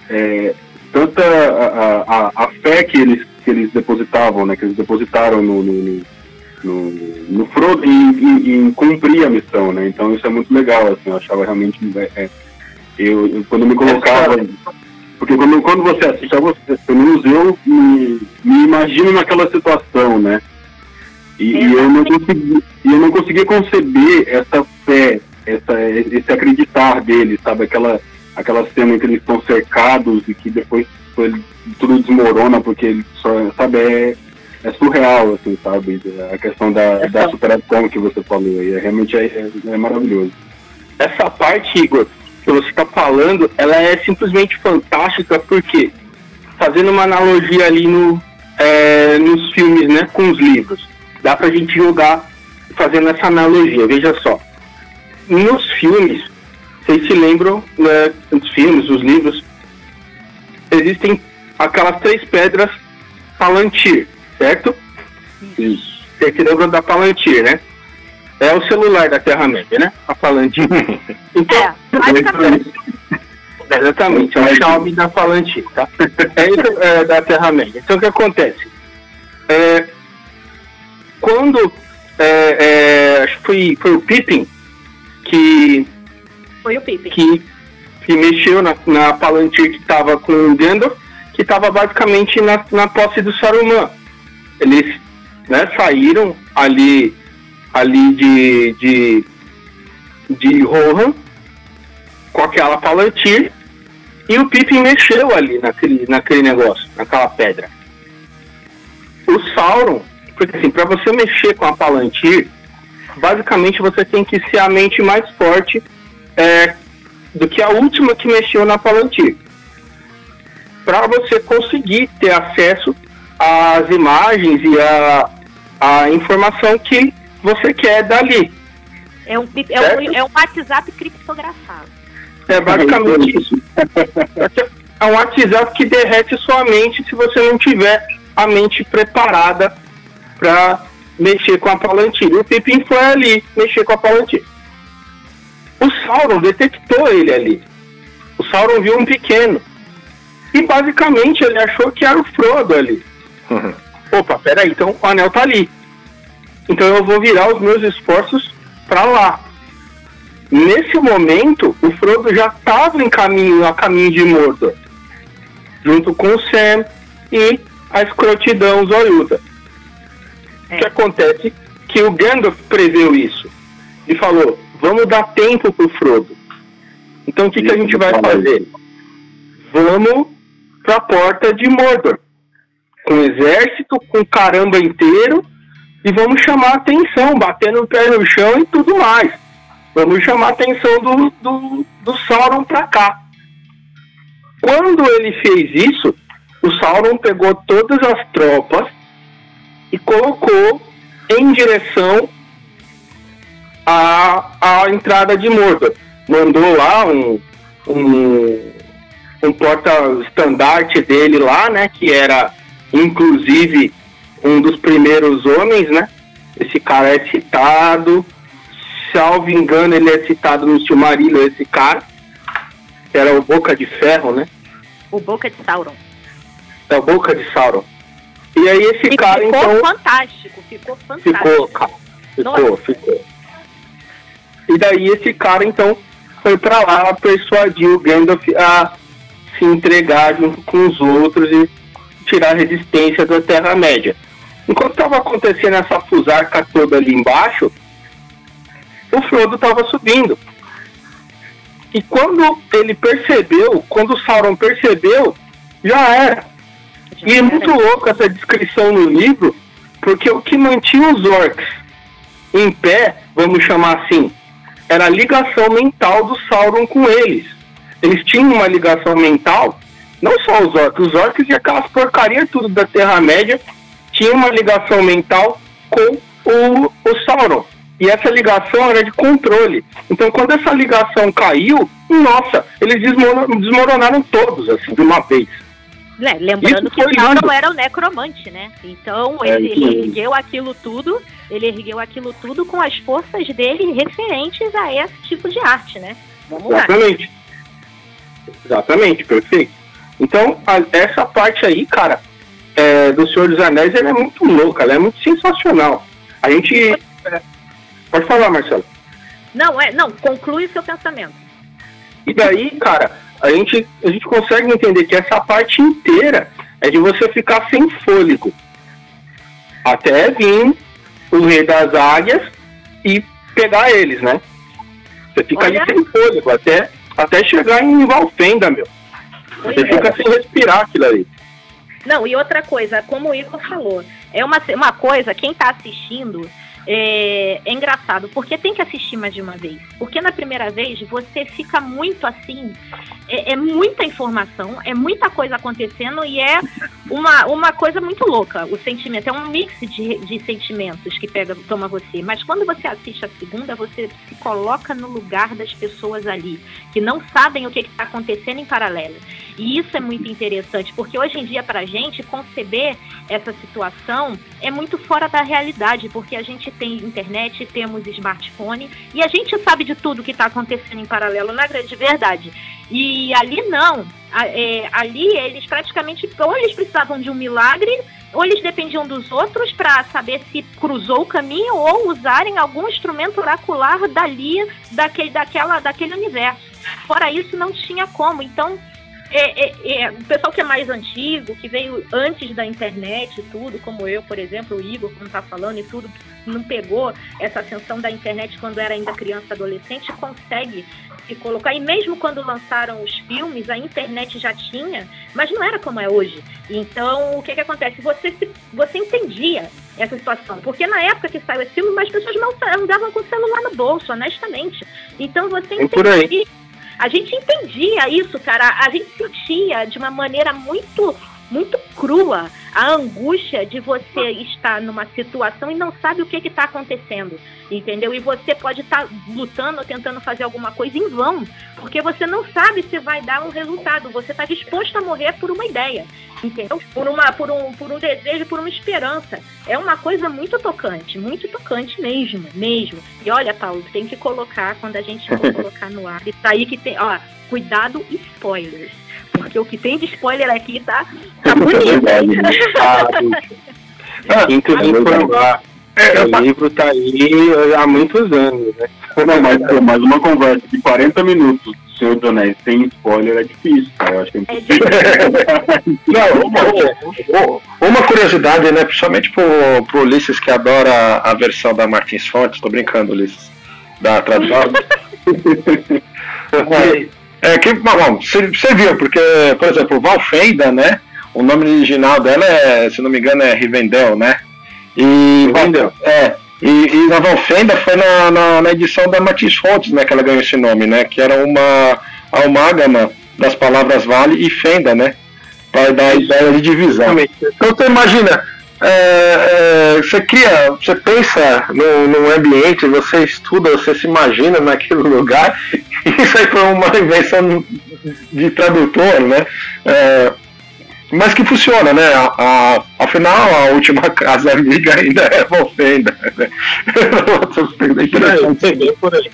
Speaker 4: é, tanta a, a, a, fé que eles, que eles depositavam, né? Que eles depositaram no, no, no no, no Frodo e, em cumprir a missão, né? Então isso é muito legal, assim, eu achava realmente. É, é eu, eu, quando me colocava. Porque quando, quando você assiste, você, pelo menos eu me, me imagino naquela situação, né? E, e, eu não consegui, eu não conseguia conceber essa fé, essa, esse acreditar deles, sabe? Aquela, aquela cena em que eles estão cercados e que depois tudo desmorona porque eles só, sabe, é, é surreal, assim, sabe? A questão da, Essa... da superação que você falou aí, é, realmente é, é, é maravilhoso.
Speaker 2: Essa parte, Igor, que você está falando, ela é simplesmente fantástica, porque, fazendo uma analogia ali no, é, nos filmes, né, com os livros, dá pra gente jogar fazendo essa analogia, veja só. Nos filmes, vocês se lembram, né, nos filmes, os livros, existem aquelas três pedras Palantir, certo? Isso. Você se da Palantir, né? É o celular da Terra-média, né? A Palantir. Então, é, exatamente, é o Xiaomi da Palantir, tá? É isso é, da Terra-média. Então, o que acontece? É, quando, é, é, acho que foi, foi o Pippin que...
Speaker 3: Foi o Pippin.
Speaker 2: Que, que mexeu na, na Palantir que estava com o Gandalf, que estava basicamente na, na posse do Saruman eles né, saíram ali, ali de, de, de Rohan com aquela Palantir e o Pippin mexeu ali naquele, naquele negócio, naquela pedra. O Sauron, porque assim, para você mexer com a Palantir, basicamente você tem que ser a mente mais forte é, do que a última que mexeu na Palantir. Para você conseguir ter acesso as imagens e a, a informação que você quer dali.
Speaker 3: É um, é um, é um WhatsApp criptografado.
Speaker 2: É basicamente isso. é um WhatsApp que derrete sua mente se você não tiver a mente preparada para mexer com a Palantir. O Pippin foi ali mexer com a Palantir. O Sauron detectou ele ali. O Sauron viu um pequeno. E basicamente ele achou que era o Frodo ali. Uhum. Opa, peraí, então o anel tá ali. Então eu vou virar os meus esforços para lá. Nesse momento, o Frodo já estava em caminho, a caminho de Mordor, junto com o Sam e a escrotidão zoiuda. É. O que acontece que o Gandalf preveu isso e falou: vamos dar tempo pro Frodo. Então o que, que a gente vai fazer? Vamos pra porta de Mordor. Com o exército, com caramba inteiro, e vamos chamar atenção, batendo o pé no chão e tudo mais. Vamos chamar atenção do, do, do Sauron pra cá. Quando ele fez isso, o Sauron pegou todas as tropas e colocou em direção à, à entrada de Mordor. Mandou lá um, um, um porta-estandarte dele lá, né? Que era inclusive um dos primeiros homens, né? Esse cara é citado. Salvo engano, ele é citado no Silmarillion, esse cara. Que era o Boca de Ferro, né?
Speaker 3: O Boca de Sauron.
Speaker 2: É o Boca de Sauron. E aí esse e cara,
Speaker 3: ficou
Speaker 2: então...
Speaker 3: Ficou fantástico, ficou fantástico.
Speaker 2: Ficou, cara. Ficou, Nossa. ficou. E daí esse cara, então, foi pra lá persuadir o Gandalf a se entregar junto com os outros e tirar a resistência da Terra-média. Enquanto estava acontecendo essa fusarca toda ali embaixo, o Frodo estava subindo. E quando ele percebeu, quando o Sauron percebeu, já era. E é muito louco essa descrição no livro, porque o que mantinha os orcs em pé, vamos chamar assim, era a ligação mental do Sauron com eles. Eles tinham uma ligação mental, não só os orcs, os orcs e aquelas porcarias tudo da Terra-média tinha uma ligação mental com o, o Sauron. E essa ligação era de controle. Então, quando essa ligação caiu, nossa, eles desmoronaram todos, assim, de uma vez.
Speaker 3: É, lembrando que o Sauron era o necromante, né? Então, é, ele, ele ergueu aquilo tudo, ele ergueu aquilo tudo com as forças dele referentes a esse tipo de arte, né?
Speaker 2: Vamos Exatamente. Lá. Exatamente, perfeito. Então, a, essa parte aí, cara, é, do Senhor dos Anéis ela é muito louca, ela é muito sensacional. A gente. É, pode falar, Marcelo.
Speaker 3: Não, é, não, conclui o seu pensamento.
Speaker 2: E daí, cara, a gente, a gente consegue entender que essa parte inteira é de você ficar sem fôlego. Até vir o rei das águias e pegar eles, né? Você fica Olha. ali sem fôlego, até, até chegar em Valfenda, meu. Você é. fica sem respirar aquilo ali.
Speaker 3: Não, e outra coisa, como o Igor falou, é uma, uma coisa, quem está assistindo, é, é, engraçado, porque tem que assistir mais de uma vez. Porque na primeira vez você fica muito assim, é, é, muita informação, é muita coisa acontecendo e é uma, uma coisa muito louca. O sentimento é um mix de, de sentimentos que pega, toma você. Mas quando você assiste a segunda, você se coloca no lugar das pessoas ali, que não sabem o que está acontecendo em paralelo. E isso é muito interessante, porque hoje em dia, para a gente, conceber essa situação é muito fora da realidade, porque a gente tem internet, temos smartphone e a gente sabe de tudo que está acontecendo em paralelo na grande verdade. E ali não. É, ali eles praticamente ou eles precisavam de um milagre ou eles dependiam dos outros para saber se cruzou o caminho ou usarem algum instrumento oracular dali daquele, daquela, daquele universo. Fora isso, não tinha como. Então, é, é, é, o pessoal que é mais antigo, que veio antes da internet e tudo, como eu, por exemplo, o Igor, como está falando e tudo, não pegou essa ascensão da internet quando era ainda criança adolescente, consegue se colocar. E mesmo quando lançaram os filmes, a internet já tinha, mas não era como é hoje. Então, o que, que acontece? Você, se, você entendia essa situação. Porque na época que saiu esse filme, as pessoas não andavam com o celular no bolso, honestamente. Então você entendia a gente entendia isso, cara. A gente sentia de uma maneira muito muito crua a angústia de você estar numa situação e não sabe o que está acontecendo, entendeu? E você pode estar tá lutando tentando fazer alguma coisa em vão, porque você não sabe se vai dar um resultado. Você está disposto a morrer por uma ideia, entendeu? Por, uma, por, um, por um desejo, por uma esperança. É uma coisa muito tocante, muito tocante mesmo, mesmo. E olha, Paulo, tem que colocar, quando a gente for colocar no ar, isso aí que tem, ó, cuidado, spoilers porque o que tem de spoiler aqui tá, tá bonito.
Speaker 2: ah, Quinto informar. É, o livro tá aí há muitos anos, né?
Speaker 4: Não, mas, mas uma conversa de 40 minutos Senhor dos Anéis sem spoiler é difícil, cara. Eu acho que é, é impossível.
Speaker 1: Não, uma, uma, curiosidade, né? Principalmente pro, pro Ulisses que adora a versão da Martins Fontes, tô brincando, Ulisses, da tradução. É que, bom, você, viu, porque, por exemplo, Valfenda, né? O nome original dela é, se não me engano, é Rivendell, né? E, Rivendell. É, e, e na Valfenda foi na, na, na, edição da Matisse Fontes, né, que ela ganhou esse nome, né? Que era uma amálgama das palavras vale e fenda, né? Para dar a ideia de divisão. Então você imagina, é, é, você cria, você pensa no, no ambiente, você estuda, você se imagina naquele lugar, e isso aí foi uma invenção de tradutor, né? É, mas que funciona, né? A, a, afinal, a última casa amiga ainda é Volfenda. Né?
Speaker 3: por aí.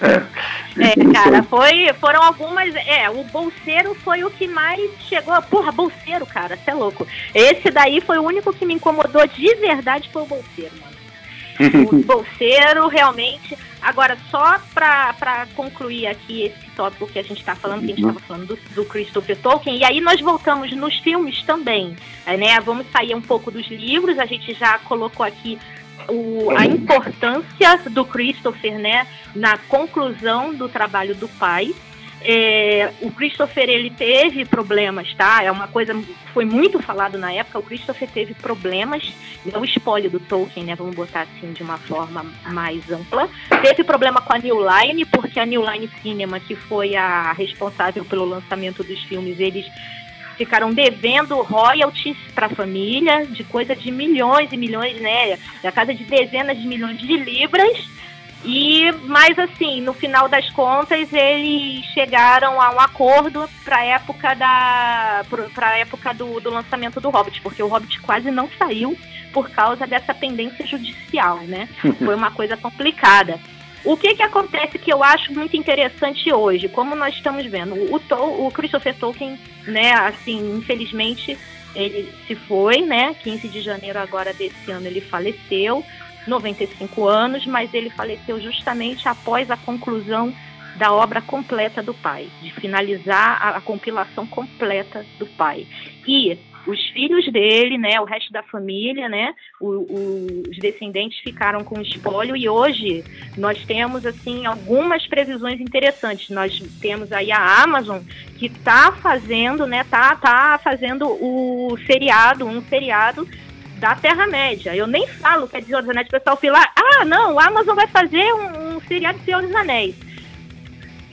Speaker 3: É. É, cara, foi, foram algumas. É, o bolseiro foi o que mais chegou. Porra, bolseiro, cara, você é louco. Esse daí foi o único que me incomodou de verdade, foi o bolseiro, mano. O bolseiro, realmente. Agora, só pra, pra concluir aqui esse tópico que a gente tá falando, que a gente tava falando do, do Christopher Tolkien, e aí nós voltamos nos filmes também, né? Vamos sair um pouco dos livros, a gente já colocou aqui o, a importância do Christopher, né, na conclusão do trabalho do pai. É, o Christopher ele teve problemas, tá? É uma coisa foi muito falado na época. O Christopher teve problemas, é o espólio do Tolkien, né? Vamos botar assim de uma forma mais ampla. Teve problema com a New Line, porque a New Line Cinema, que foi a responsável pelo lançamento dos filmes, eles ficaram devendo royalties para a família de coisa de milhões e milhões, né? Da casa de dezenas de milhões de libras. E, mas assim, no final das contas, eles chegaram a um acordo para a época da para época do, do lançamento do Hobbit, porque o Hobbit quase não saiu por causa dessa pendência judicial, né? Foi uma coisa complicada. O que que acontece que eu acho muito interessante hoje, como nós estamos vendo, o, o Christopher Tolkien, né, assim, infelizmente ele se foi, né, 15 de janeiro agora desse ano ele faleceu, 95 anos, mas ele faleceu justamente após a conclusão da obra completa do pai, de finalizar a, a compilação completa do pai. E os filhos dele, né, o resto da família, né, o, o, os descendentes ficaram com espólio e hoje nós temos assim algumas previsões interessantes. Nós temos aí a Amazon que está fazendo, né, tá, tá fazendo o seriado, um seriado da Terra-média. Eu nem falo que é de Senhor dos Anéis, o pessoal fala, ah, não, a Amazon vai fazer um, um seriado de Senhor dos Anéis.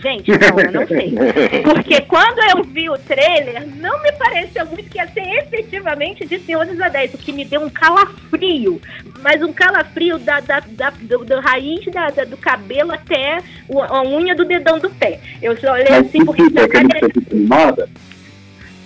Speaker 3: Gente, não, eu não sei. Porque quando eu vi o trailer, não me pareceu muito que ia ser efetivamente de Senhor dos Anéis, o que me deu um calafrio. Mas um calafrio da, da, da, do, da raiz da, da, do cabelo até a unha do dedão do pé. Eu só olhei assim porque...
Speaker 4: Tá animada?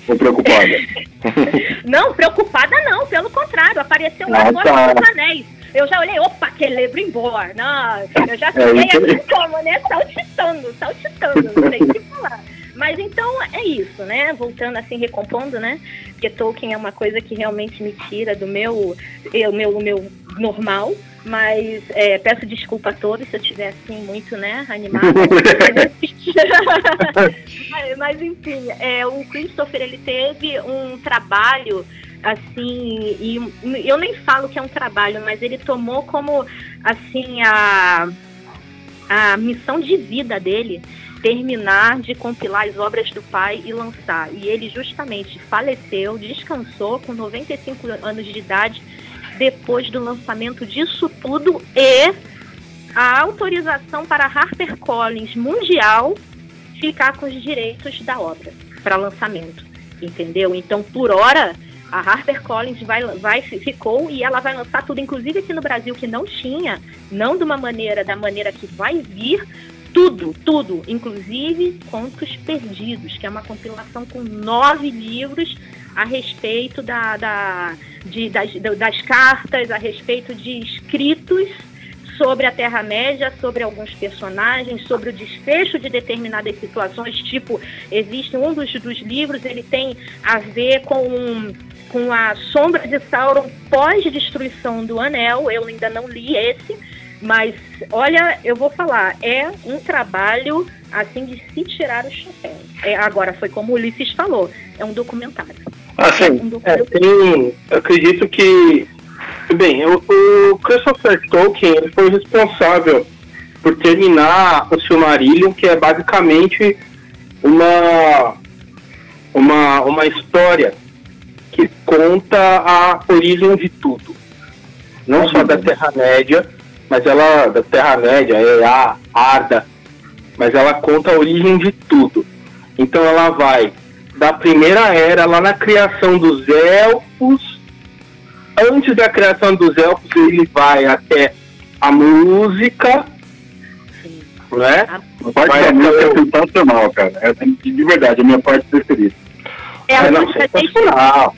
Speaker 4: Ou preocupada?
Speaker 3: não, preocupada não, pelo contrário, apareceu agora ah, tá. dos Anéis. Eu já olhei, opa, que embora. Não, eu já fiquei é, aqui como, né? Saltitando, saltitando, não sei o que falar. Mas então é isso, né? Voltando assim, recompondo, né? Porque Tolkien é uma coisa que realmente me tira do meu, eu, meu, meu normal. Mas é, peço desculpa a todos se eu estiver assim muito, né, animada. mas, mas, enfim, é, o Christopher ele teve um trabalho assim, e eu nem falo que é um trabalho, mas ele tomou como assim a, a missão de vida dele terminar de compilar as obras do pai e lançar. E ele justamente faleceu, descansou com 95 anos de idade depois do lançamento disso tudo e a autorização para HarperCollins Mundial ficar com os direitos da obra para lançamento, entendeu? Então, por hora, A HarperCollins vai, vai, ficou e ela vai lançar tudo, inclusive aqui no Brasil, que não tinha, não de uma maneira, da maneira que vai vir, tudo, tudo, inclusive Contos Perdidos, que é uma compilação com nove livros a respeito da, da, de, das, das cartas, a respeito de escritos sobre a Terra-média, sobre alguns personagens, sobre o desfecho de determinadas situações, tipo, existe um dos, dos livros, ele tem a ver com, com a sombra de Sauron pós-destruição do Anel, eu ainda não li esse, mas, olha, eu vou falar, é um trabalho assim de se tirar o chapéu. É, agora, foi como o Ulisses falou, é um documentário.
Speaker 2: Ah, sim. É um documentário. É, eu acredito que. Bem, o, o Christopher Tolkien ele foi responsável por terminar o Silmarillion, que é basicamente uma, uma, uma história que conta a origem de tudo. Não só da Terra-média, mas ela, da Terra-média, é a Arda, mas ela conta a origem de tudo. Então ela vai da primeira era, lá na criação dos elfos, antes da criação dos elfos, ele vai até a música, né?
Speaker 4: A parte da música é sensacional, cara. É, de verdade, é a minha parte preferida.
Speaker 3: É a música sensacional.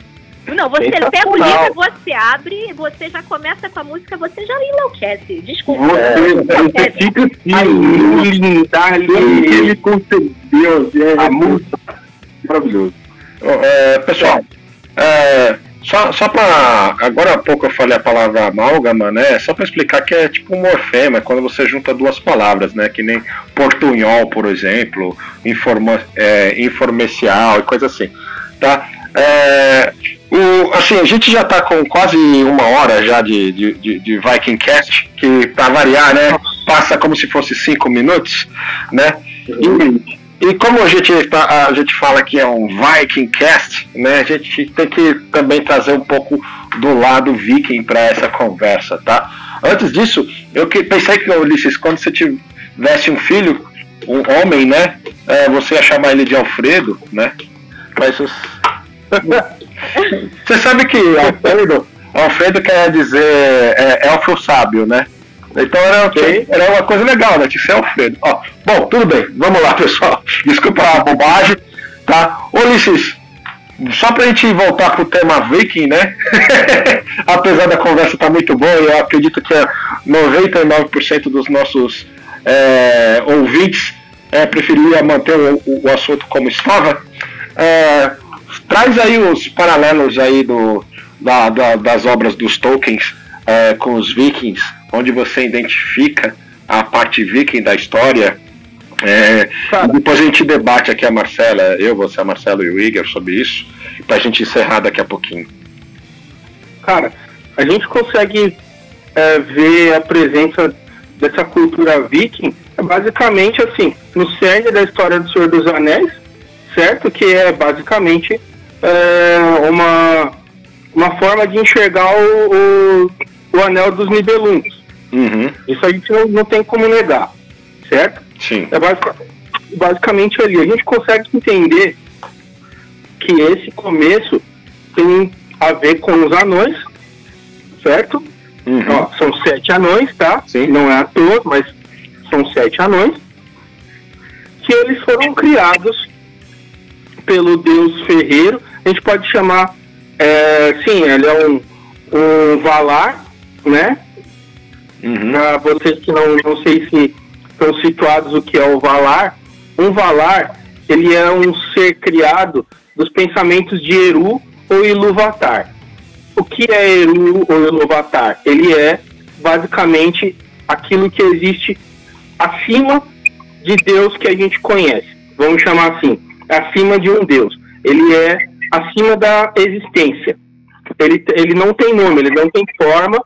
Speaker 3: Não, você pega o livro, você abre, você já começa com a música, você já enlouquece. Desculpa. Você,
Speaker 4: você fica assim, linda, ele concebeu é, a música. Maravilhoso.
Speaker 1: É, pessoal, é, só, só para Agora há pouco eu falei a palavra amálgama, né? Só para explicar que é tipo um morfema, é quando você junta duas palavras, né? Que nem portunhol, por exemplo, informa, é, informecial e coisa assim. Tá? É, o, assim, a gente já está com quase uma hora já de, de, de, Viking Cast, que para variar, né, passa como se fosse cinco minutos, né? E, e como a gente, tá, a gente fala que é um Viking Cast, né, a gente tem que também trazer um pouco do lado viking para essa conversa, tá? Antes disso, eu que, pensei que, Ulisses, quando você tivesse um filho, um homem, né, é, você ia chamar ele de Alfredo, né? Mas os Você sabe que Alfredo, Alfredo quer dizer é, elfo sábio, né? Então era, okay. era uma coisa legal, né? Tinha que Alfredo. Ó, bom, tudo bem, vamos lá, pessoal. Desculpa a bobagem, tá? Ulisses, só pra gente voltar pro tema Viking, né? Apesar da conversa estar tá muito boa, eu acredito que 99% dos nossos é, ouvintes é, preferiria manter o, o, assunto como estava. É, Traz aí os paralelos aí do, da, da, das obras dos Tolkiens é, com os Vikings, onde você identifica a parte viking da história. É, depois a gente debate aqui a Marcela, eu, você, a Marcela e o Igor sobre isso, para a gente encerrar daqui a pouquinho.
Speaker 2: Cara, a gente consegue é, ver a presença dessa cultura viking basicamente assim, no cerne da história do Senhor dos Anéis, certo? Que é basicamente é, uma, uma forma de enxergar o, o, o anel dos Nibelungos. Uhum. Isso a gente não, não tem como negar, certo?
Speaker 1: Sim.
Speaker 2: É basicamente, basicamente ali. A gente consegue entender que esse começo tem a ver com os anões, certo? Uhum. Ó, são sete anões, tá? Sim. Não é à toa, mas são sete anões. Que eles foram criados pelo deus ferreiro. A gente pode chamar, é, sim, ele é um, um Valar, né? Uhum. Para vocês que não, não sei se estão situados o que é o Valar, um Valar, ele é um ser criado dos pensamentos de Eru ou Iluvatar. O que é Eru ou Iluvatar? Ele é basicamente aquilo que existe acima de Deus que a gente conhece. Vamos chamar assim acima de um Deus. Ele é acima da existência. Ele, ele não tem nome, ele não tem forma.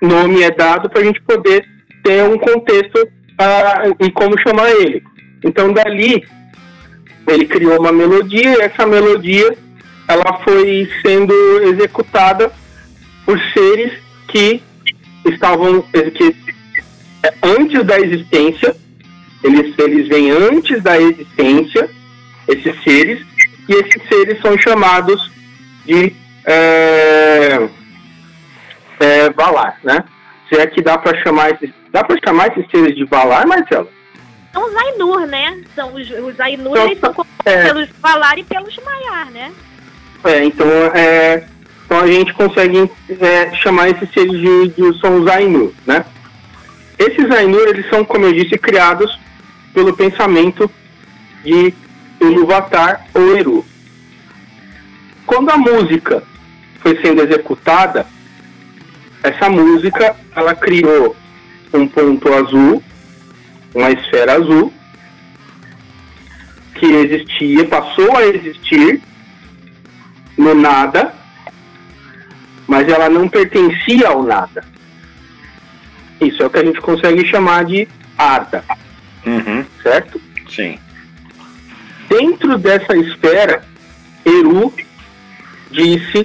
Speaker 2: Nome é dado para a gente poder ter um contexto uh, e como chamar ele. Então, dali, ele criou uma melodia e essa melodia ela foi sendo executada por seres que estavam que é, antes da existência eles eles vêm antes da existência esses seres, e esses seres são chamados de é, é, Valar, né? Se é que dá para chamar esses, dá para chamar esses seres de Valar, Marcelo?
Speaker 3: São os Ainur, né? São os, os Ainur, então, eles são é, pelos Valar e pelos Maiar, né?
Speaker 2: É, então, é, então a gente consegue é, chamar esses seres de, de são os Ainur, né? Esses Ainur, eles são, como eu disse, criados pelo pensamento de Iluvatar ou Eru. Quando a música foi sendo executada, essa música ela criou um ponto azul, uma esfera azul, que existia, passou a existir no nada, mas ela não pertencia ao nada. Isso é o que a gente consegue chamar de Arda.
Speaker 1: Uhum.
Speaker 2: Certo?
Speaker 1: Sim.
Speaker 2: Dentro dessa esfera, Eru disse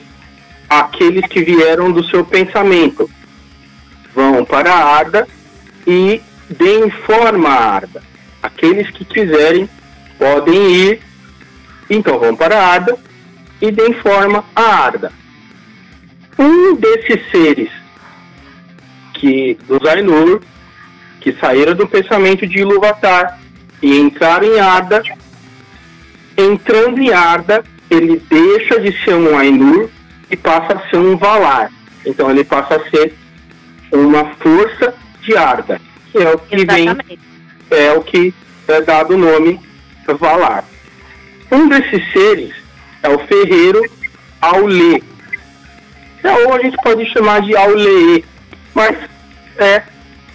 Speaker 2: aqueles que vieram do seu pensamento vão para a Arda e deem forma à Arda. Aqueles que quiserem podem ir, então vão para a Arda e deem forma à Arda. Um desses seres que dos Ainur que saíram do pensamento de Iluvatar e entraram em Arda, entrando em Arda, ele deixa de ser um Ainur e passa a ser um Valar. Então ele passa a ser uma força de Arda, que é o que Exatamente. vem, é o que é dado o nome Valar. Um desses seres é o ferreiro Aulê. Ou a gente pode chamar de Aulê, mas é,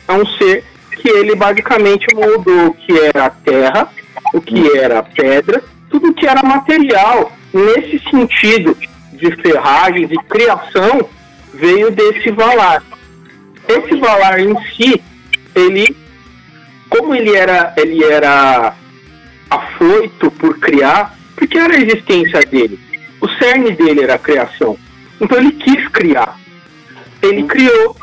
Speaker 2: é um ser que ele basicamente moldou o que era a terra, o que era a pedra, tudo que era material. Nesse sentido de ferragens e criação, veio desse Valar. Esse Valar em si, ele, como ele era, ele era afoito por criar, porque era a existência dele. O cerne dele era a criação. Então ele quis criar. Ele criou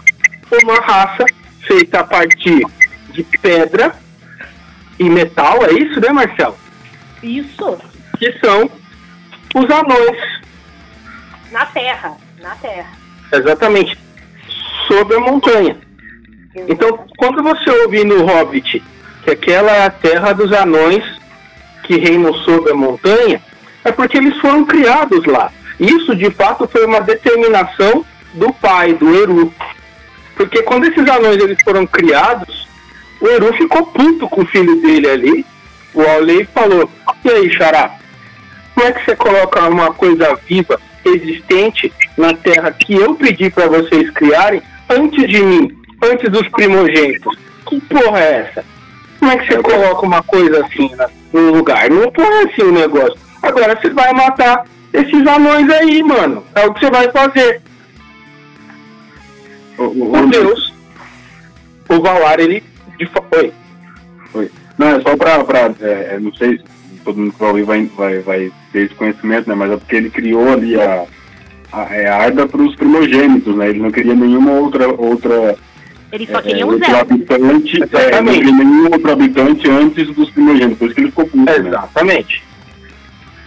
Speaker 2: uma raça feita a partir de pedra e metal, é isso, né, Marcelo?
Speaker 3: Isso.
Speaker 2: Que são os anões.
Speaker 3: Na terra, na terra.
Speaker 2: Exatamente. Sobre a montanha. Então, quando você ouve no Hobbit que aquela é a terra dos anões que reinam sobre a montanha, é porque eles foram criados lá. Isso, de fato, foi uma determinação do pai, do Eru. Porque quando esses anões eles foram criados, o Eru ficou puto com o filho dele ali. O Aulei falou: E aí, Xará? Como é que você coloca uma coisa viva, existente, na terra que eu pedi para vocês criarem antes de mim, antes dos primogênitos? Que porra é essa? Como é que você coloca uma coisa assim no lugar? Não põe assim o negócio. Agora você vai matar esses anões aí, mano. É o que você vai fazer. O, o, o Deus, o Valar, ele de Oi.
Speaker 4: Oi. Não, é só pra. pra é, é, não sei se todo mundo que vai ouvir vai, vai, vai ter esse conhecimento, né? Mas é porque ele criou ali a, a, é, a Arda para os primogênitos, né? Ele não queria nenhuma outra. outra
Speaker 3: ele só queria é, um zero.
Speaker 4: Habitante, é, não queria nenhum outro habitante antes dos primogênitos, por isso que ele ficou puto,
Speaker 2: né? Exatamente.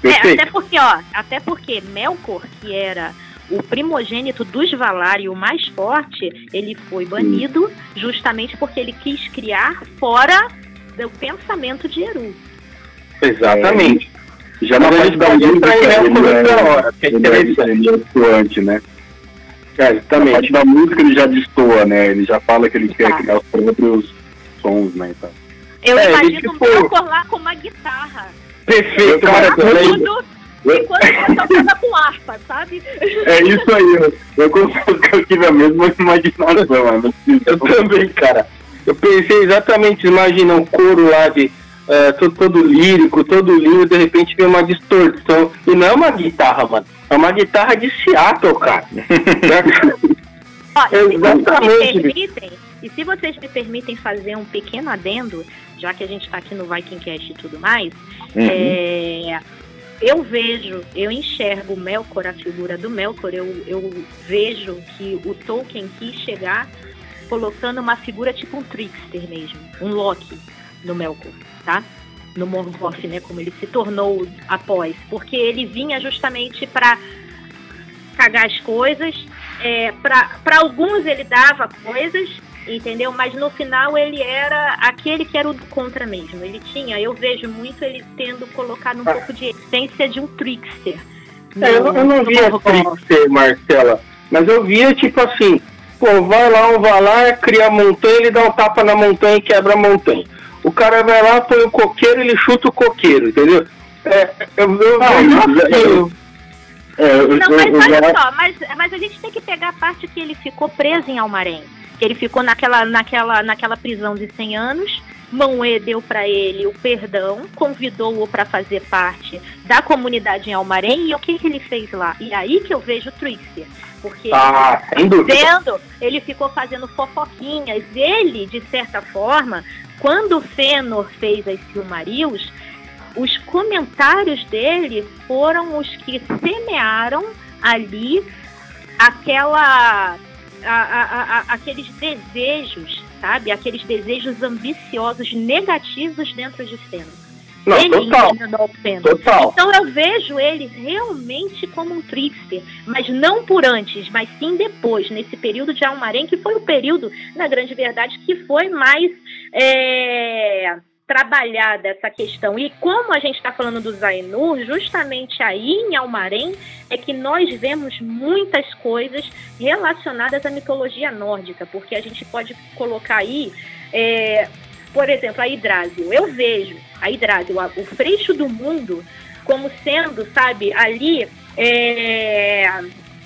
Speaker 3: Né? É, até porque, ó, até porque Melkor, que era o primogênito dos Valar o mais forte, ele foi banido justamente porque ele quis criar fora do pensamento de Eru.
Speaker 2: Exatamente.
Speaker 4: É, já na parte da música, ele, é, hora, que é é, é atuante, né? É, exatamente. Na parte da música ele já destoa, né? Ele já fala que ele quer tá. criar os próprios sons, né? Então.
Speaker 3: Eu é, imagino o Melkor lá com uma guitarra.
Speaker 2: Perfeito, cara.
Speaker 3: Tudo, Enquanto você tocava com harpa, sabe?
Speaker 4: É isso aí, eu, eu confesso que eu tive a mesma imaginação.
Speaker 2: Eu também, cara. Eu pensei exatamente, imagina um coro lá de é, todo, todo, lírico, todo lindo, de repente vem uma distorção. E não é uma guitarra, mano. É uma guitarra de Seattle, cara.
Speaker 3: E Exatamente. Permitem, e se vocês me permitem fazer um pequeno adendo, já que a gente está aqui no Vikingcast e tudo mais, uhum. é, eu vejo, eu enxergo o Melkor, a figura do Melkor, eu, eu vejo que o Tolkien quis chegar colocando uma figura tipo um trickster mesmo, um Loki no Melkor, tá? No Morgoth, né, como ele se tornou após, porque ele vinha justamente para cagar as coisas. É, para alguns ele dava coisas, entendeu? Mas no final ele era aquele que era o do contra mesmo. Ele tinha, eu vejo muito ele tendo colocado um ah. pouco de essência de um trickster.
Speaker 2: É, eu, eu, não via trickster, Marcela, mas eu via tipo assim, pô, vai lá um lá, cria a montanha, ele dá um tapa na montanha e quebra a montanha. O cara vai lá, põe o coqueiro, ele chuta o coqueiro, entendeu? É, eu, eu, ah,
Speaker 3: eu, é, não, mas olha só, mas, mas a gente tem que pegar a parte que ele ficou preso em Almarém. Que ele ficou naquela, naquela, naquela prisão de 100 anos. Mauê deu para ele o perdão, convidou-o para fazer parte da comunidade em Almarém. E o que, que ele fez lá? E aí que eu vejo o Trixie. Porque ah, vendo, ele ficou fazendo fofoquinhas. Ele, de certa forma, quando Fënor fez as Silmarils, os comentários dele foram os que semearam ali aquela a, a, a, aqueles desejos, sabe? Aqueles desejos ambiciosos, negativos dentro de Fënix.
Speaker 2: Não, ele total, total.
Speaker 3: Então eu vejo ele realmente como um trickster, mas não por antes, mas sim depois, nesse período de Almarém, que foi o período, na grande verdade, que foi mais é, trabalhada essa questão. E como a gente está falando do Zainur, justamente aí em Almarém é que nós vemos muitas coisas relacionadas à mitologia nórdica, porque a gente pode colocar aí, é, por exemplo, a Hidrásio. Eu vejo a Hidrásio, o freixo do mundo, como sendo, sabe, ali é,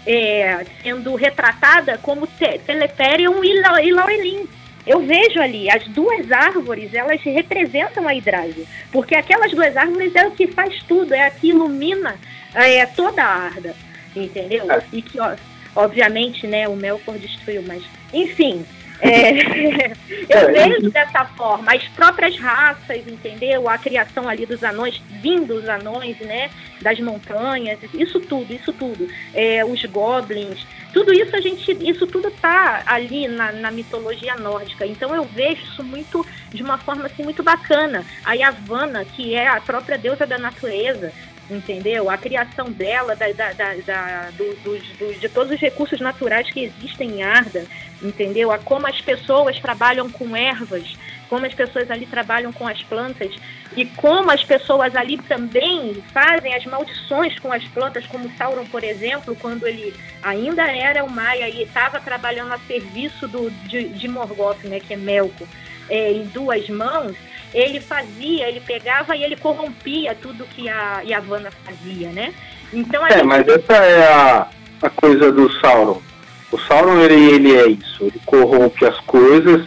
Speaker 3: é, sendo retratada como Teleperion e Laurelin eu vejo ali as duas árvores, elas representam a hidrase, porque aquelas duas árvores é o que faz tudo, é a que ilumina é, toda a arda, entendeu? É. E que, ó, obviamente, né, o Melkor destruiu, mas, enfim, é, eu é, vejo dessa forma, as próprias raças, entendeu? A criação ali dos anões, vindo os anões, né? Das montanhas, isso tudo, isso tudo. É, os goblins, tudo isso a gente, isso tudo tá ali na, na, mitologia nórdica. Então eu vejo isso muito de uma forma assim muito bacana. A Yavanna, que é a própria deusa da natureza, entendeu? A criação dela, da, da, da, da do, dos, de todos os recursos naturais que existem em Arda, entendeu? A como as pessoas trabalham com ervas, como as pessoas ali trabalham com as plantas e como as pessoas ali também fazem as maldições com as plantas, como Sauron, por exemplo, quando ele ainda era o Maia e estava trabalhando a serviço do, de, de Morgoth, né, que é Melkor, é, em duas mãos, ele fazia, ele pegava e ele corrompia tudo que a Yavanna fazia, né?
Speaker 2: Então É, gente... mas essa é a, a coisa do Sauron. O Sauron, ele, ele é isso, ele corrompe as coisas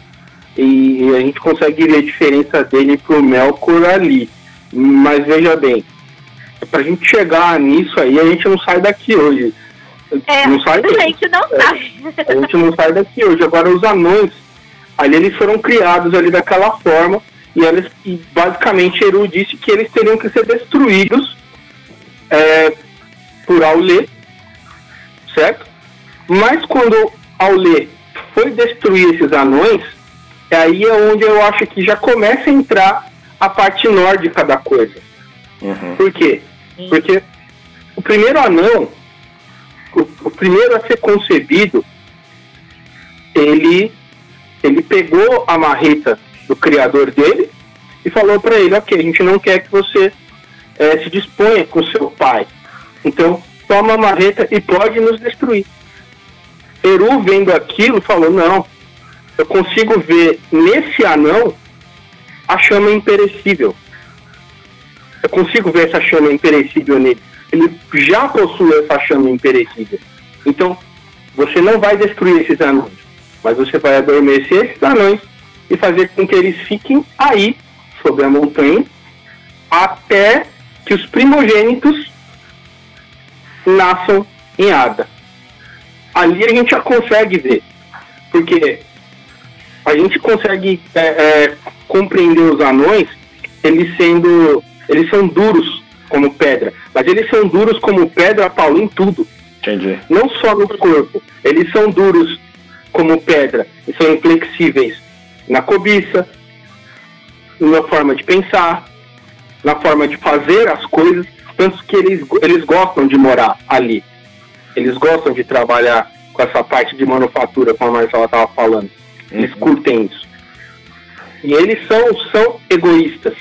Speaker 2: e, e a gente consegue ver a diferença dele pro Melkor ali. Mas veja bem, pra gente chegar nisso aí, a gente não sai daqui hoje.
Speaker 3: É, não sai daqui. a gente não sai.
Speaker 2: É, a gente não sai daqui hoje. Agora, os anões, ali eles foram criados ali daquela forma e, eles, e basicamente Eru disse que eles teriam que ser destruídos é, por Aulê, certo? Mas quando Aulê foi destruir esses anões, é aí é onde eu acho que já começa a entrar a parte nórdica da coisa. Uhum. Por quê? Porque o primeiro anão, o, o primeiro a ser concebido, ele, ele pegou a marreta do criador dele e falou para ele: Ok, a gente não quer que você é, se disponha com seu pai. Então, toma a marreta e pode nos destruir. Peru, vendo aquilo, falou: Não, eu consigo ver nesse anão a chama imperecível. Eu consigo ver essa chama imperecível nele. Ele já possui essa chama imperecível. Então, você não vai destruir esses anões, mas você vai adormecer esses anões e fazer com que eles fiquem aí, sobre a montanha, até que os primogênitos nasçam em Ada. Ali a gente já consegue ver, porque a gente consegue é, é, compreender os anões, eles sendo, eles são duros como pedra, mas eles são duros como pedra, Paulo, em tudo.
Speaker 1: Entendi.
Speaker 2: Não só no corpo, eles são duros como pedra, e são inflexíveis na cobiça, na forma de pensar, na forma de fazer as coisas, tanto que eles, eles gostam de morar ali. Eles gostam de trabalhar com essa parte de manufatura, como a Marcela estava falando. Eles uhum. curtem isso. E eles são, são egoístas.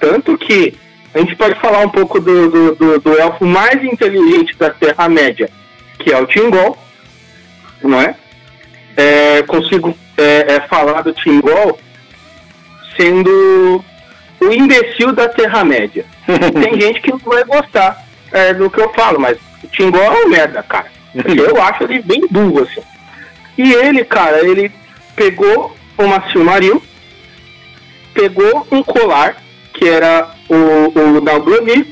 Speaker 2: Tanto que a gente pode falar um pouco do, do, do, do elfo mais inteligente da Terra-média, que é o Tingol, não é? é consigo é, é, falar do Tingol sendo o imbecil da Terra-média. Tem gente que não vai gostar é, do que eu falo, mas o Tingol é uma merda, cara. Eu acho ele bem burro, assim. E ele, cara, ele pegou uma Silmaril, pegou um colar, que era o, o Dalglomir,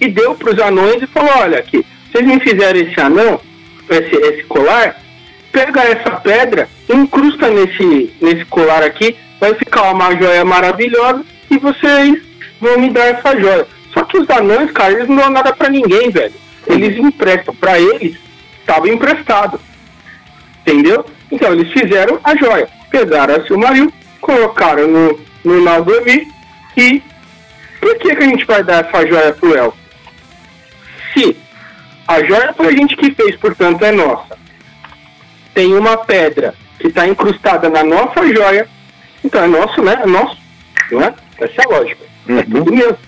Speaker 2: e deu para os anões e falou, olha aqui, vocês me fizeram esse anão, esse, esse colar, pega essa pedra, incrusta nesse, nesse colar aqui, vai ficar uma joia maravilhosa e vocês vão me dar essa joia. Só que os anões, cara, eles não dão nada para ninguém, velho. Eles emprestam. Para eles, estava emprestado. Entendeu? Então eles fizeram a joia. Pegaram a Silmaril, colocaram no, no Naldomi e por que, que a gente vai dar essa joia pro elfo? Se a joia foi a gente que fez, portanto é nossa. Tem uma pedra que está incrustada na nossa joia, então é nosso, né? É nosso. Não é? Essa é a lógica. É uhum. É tudo mesmo.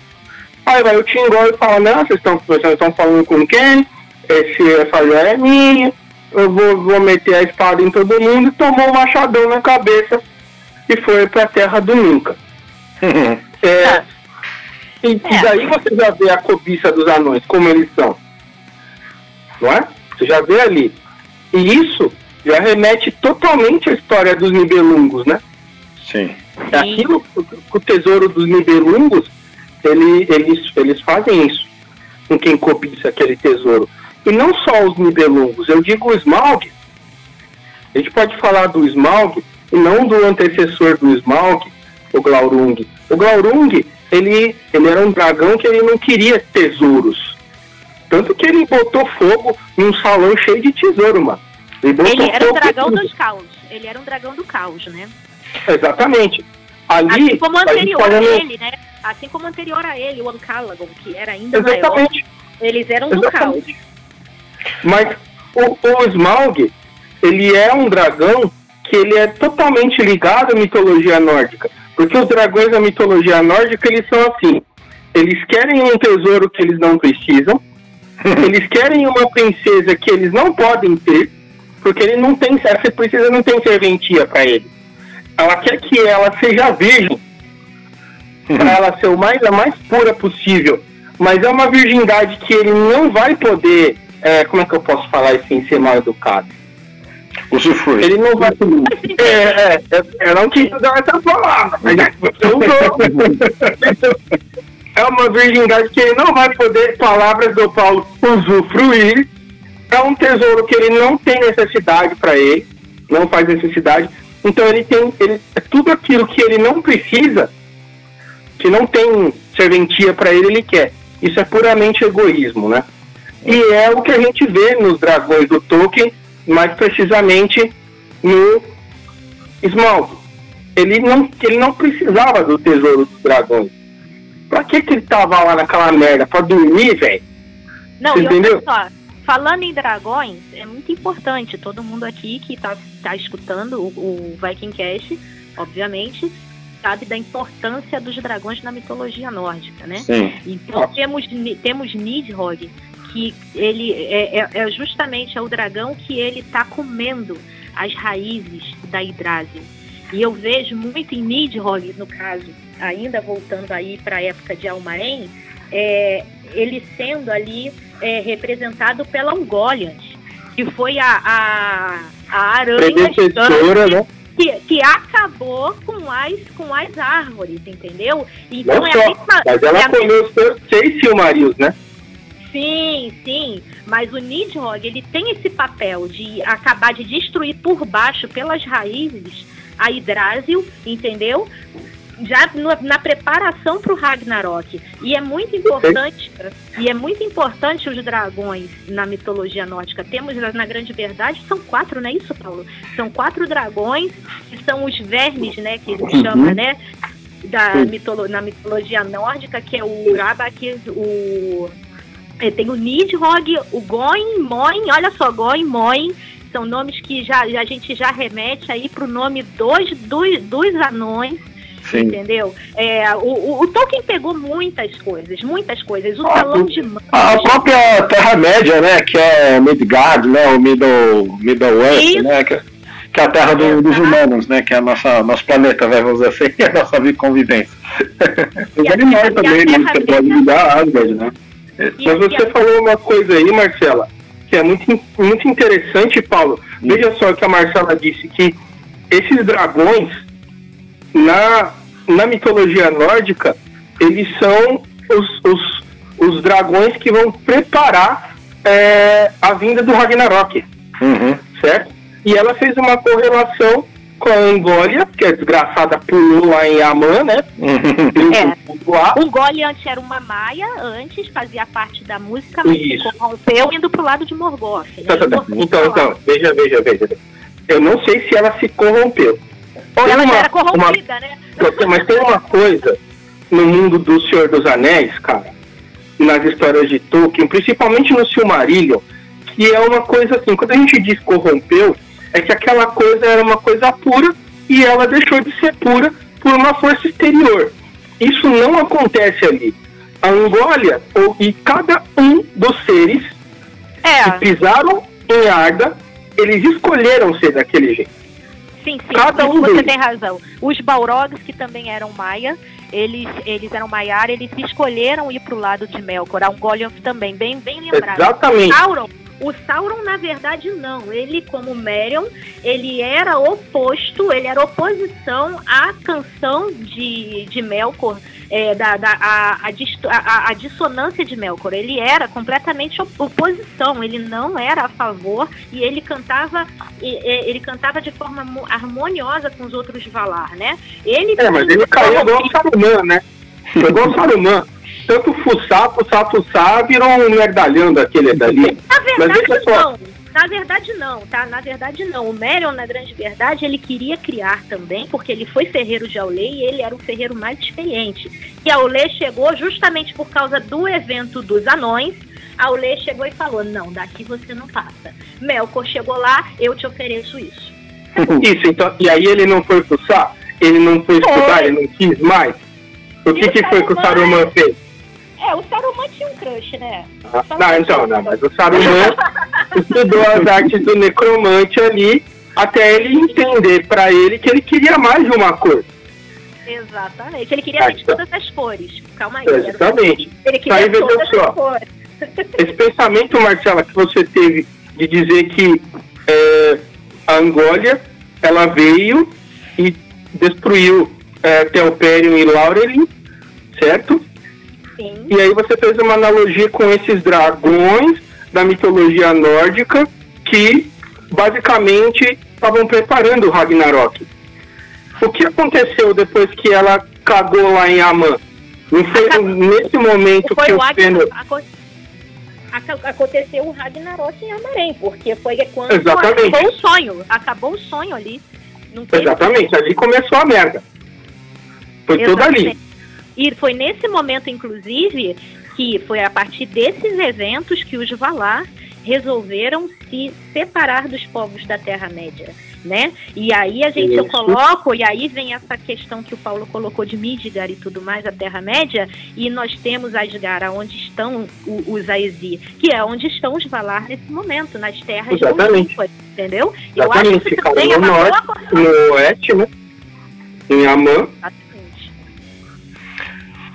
Speaker 2: Aí vai o Tingol e fala, não, vocês estão, vocês estão falando com quem? Esse, essa joia é minha, eu vou, vou meter a espada em todo mundo e tomou um machadão na cabeça e foi para a terra do nunca. é, e, e, é. daí você já vê a cobiça dos anões, como eles são. Não é? Você já vê ali. E isso já remete totalmente à história dos Nibelungos, né?
Speaker 1: Sim.
Speaker 2: Aquilo, o tesouro dos Nibelungos, ele, eles, eles fazem isso com quem cobiça aquele tesouro. E não só os Nibelungos, eu digo o Smaug. A gente pode falar do Smaug e não do antecessor do Smaug, o Glaurung. O Glaurung, ele, ele era um dragão que ele não queria tesouros. Tanto que ele botou fogo num salão cheio de tesouro, mano.
Speaker 3: Ele, ele era um dragão dos caos. Ele era um dragão do caos, né?
Speaker 2: Exatamente. Ali,
Speaker 3: assim como anterior a, a ele, né? Assim como anterior a ele, o Ancalagon, que era ainda Exatamente. maior. Eles eram do caos.
Speaker 2: Mas o, o Smaug, ele é um dragão que ele é totalmente ligado à mitologia nórdica. Porque os dragões da mitologia nórdica, eles são assim. Eles querem um tesouro que eles não precisam. eles querem uma princesa que eles não podem ter. Porque ele não tem, essa princesa não tem serventia para ele. Ela quer que ela seja virgem. Para ela ser o mais, a mais pura possível. Mas é uma virgindade que ele não vai poder é, como é que eu posso falar isso sem ser mal educado?
Speaker 1: Usufrui.
Speaker 2: Ele não vai. É, é, é, eu não quis usar essa palavra, mas É uma virgindade que ele não vai poder, palavras do Paulo, usufruir. É um tesouro que ele não tem necessidade para ele, não faz necessidade. Então ele tem ele, é tudo aquilo que ele não precisa, que não tem serventia para ele, ele quer. Isso é puramente egoísmo, né? E é o que a gente vê nos dragões do Tolkien, mais precisamente no Smaug. Ele não, ele não precisava do tesouro dos dragões. Pra que, que ele tava lá naquela merda? Pra dormir, velho?
Speaker 3: Não, Você entendeu? Só, falando em dragões, é muito importante. Todo mundo aqui que tá, tá escutando o, o Viking Cast, obviamente, sabe da importância dos dragões na mitologia nórdica, né?
Speaker 1: Sim.
Speaker 3: Então temos, temos Nidhogg, que ele é, é, é justamente é o dragão que ele está comendo as raízes da Yggdrasil. E eu vejo muito em Nidhogg, no caso, ainda voltando aí para a época de Almaen, é, ele sendo ali é, representado pela Ungoliant, que foi a, a, a aranha
Speaker 2: né?
Speaker 3: Que, que acabou com as, com as árvores, entendeu?
Speaker 2: Então Não é só, a mesma, mas ela é comeu seis Silmarils, né?
Speaker 3: Sim, sim, mas o Nidhogg, ele tem esse papel de acabar de destruir por baixo, pelas raízes, a Hidrásil, entendeu? Já no, na preparação para o Ragnarok. E é muito importante, e é muito importante os dragões na mitologia nórdica. Temos, na grande verdade, são quatro, não é isso, Paulo? São quatro dragões, que são os vermes, né, que se uhum. chama, né? Da mitolo na mitologia nórdica, que é o Urabak, o É, tem o Nidhogg, o Goin, Moin, olha só, Goin, Moin, são nomes que já, a gente já remete aí para o nome dos, dos, dos anões, Sim. entendeu? É, o, o, o, Tolkien pegou muitas coisas, muitas coisas. O ah, salão de mãos.
Speaker 1: A própria Terra-média, né? Que é Midgard, né? O Middle, Middle Earth, né? Que, que, é a terra do, dos humanos, né? Que é a nossa, nosso planeta, vamos dizer assim, a nossa convivência.
Speaker 2: Os animais também, né? Você pode mudar Asgard, né? Mas você falou uma coisa aí, Marcela, que é muito, muito interessante, Paulo. Veja só que a Marcela disse que esses dragões, na, na mitologia nórdica, eles são os, os, os dragões que vão preparar é, a vinda do Ragnarok. Uhum. Certo? E ela fez uma correlação com a Angólia, que a desgraçada pulou lá em Amã, né?
Speaker 3: é. Angólia antes era uma maia, antes fazia parte da música, mas Isso. se corrompeu indo pro lado de Morgoth. Né?
Speaker 2: Tá, tá, tá. Então, então, veja, veja, veja. Eu não sei se ela se corrompeu.
Speaker 3: Ou tem ela uma, era corrompida, uma, né?
Speaker 2: Mas tem uma coisa no mundo do Senhor dos Anéis, cara, nas histórias de Tolkien, principalmente no Silmarillion, que é uma coisa assim, quando a gente diz corrompeu, é que aquela coisa era uma coisa pura e ela deixou de ser pura por uma força exterior. Isso não acontece ali. A Angólia, ou, e cada um dos seres é. que pisaram em Arda, eles escolheram ser daquele jeito.
Speaker 3: Sim, sim, cada um você deles. tem razão. Os Balrogs, que também eram Maia, eles, eles eram Maiar, eles escolheram ir para o lado de Melkor. A Ungoliant também, bem, bem lembrado.
Speaker 2: Exatamente.
Speaker 3: Sauron o Sauron, na verdade, não. Ele, como Merion, ele era oposto, ele era oposição à canção de, de Melkor, é, da, da a, a, a, a, dissonância de Melkor. Ele era completamente oposição, ele não era a favor e ele cantava ele cantava de forma harmoniosa com os outros Valar, né?
Speaker 2: Ele é, mas ele caiu igual o Saruman, né? Igual o Saruman tanto fuçar, fuçar, fuçar, virou um merdalhão daquele dali.
Speaker 3: Na verdade, não. Na verdade, não, tá? Na verdade, não. O Merion, na grande verdade, ele queria criar também, porque ele foi ferreiro de Aulê e ele era o ferreiro mais experiente. E Aulê chegou justamente por causa do evento dos anões. Aulê chegou e falou: Não, daqui você não passa. Melkor chegou lá, eu te ofereço isso.
Speaker 2: Isso, então. E aí ele não foi fuçar? Ele não foi estudar? Ele não quis mais? O que, que foi que o Saruman fez?
Speaker 3: É, o Saruman tinha um crush, né?
Speaker 2: Ah, não, então, não, mas o Saruman estudou as artes do necromante ali até ele entender para ele que ele queria mais de uma coisa.
Speaker 3: Exatamente. Ele queria ah, então. todas as cores. Calma aí.
Speaker 2: Exatamente.
Speaker 3: Ele queria aí, todas
Speaker 2: só. as cores. Esse pensamento, Marcela, que você teve de dizer que é, a Angólia ela veio e destruiu é, Telperion e Laurelin, certo?
Speaker 3: Sim.
Speaker 2: E aí você fez uma analogia com esses dragões da mitologia nórdica que basicamente estavam preparando o Ragnarok. O que aconteceu depois que ela cagou lá em Amã? Não foi nesse momento foi que o Fëanor...
Speaker 3: Aconteceu o Ragnarok em Amarém, porque foi quando Exatamente. acabou o sonho. Acabou o sonho ali.
Speaker 2: Exatamente, ali começou a merda. Foi Exatamente. tudo ali.
Speaker 3: E foi nesse momento, inclusive, que foi a partir desses eventos que os Valar resolveram se separar dos povos da Terra-média, né? E aí a gente eu coloco, e aí vem essa questão que o Paulo colocou de Midgar e tudo mais, a Terra-média, e nós temos Asgard, onde estão os Aesi, que é onde estão os Valar nesse momento, nas terras
Speaker 2: Exatamente.
Speaker 3: entendeu?
Speaker 2: Exatamente. Eu acho que isso também é uma norte, no oeste, né? Em Amã.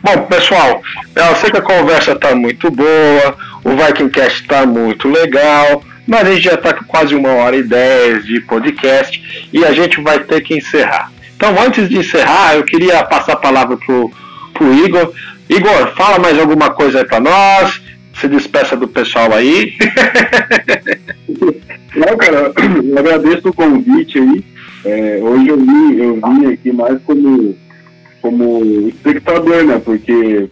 Speaker 1: Bom, pessoal, eu sei que a conversa está muito boa, o Vikingcast está muito legal, mas a gente já está com quase uma hora e dez de podcast e a gente vai ter que encerrar. Então, antes de encerrar, eu queria passar a palavra pro, pro Igor. Igor, fala mais alguma coisa aí para nós. Se despeça do pessoal aí.
Speaker 4: Não, cara, eu agradeço o convite aí. É, hoje eu vim, eu vim aqui mais como como espectador, né? Porque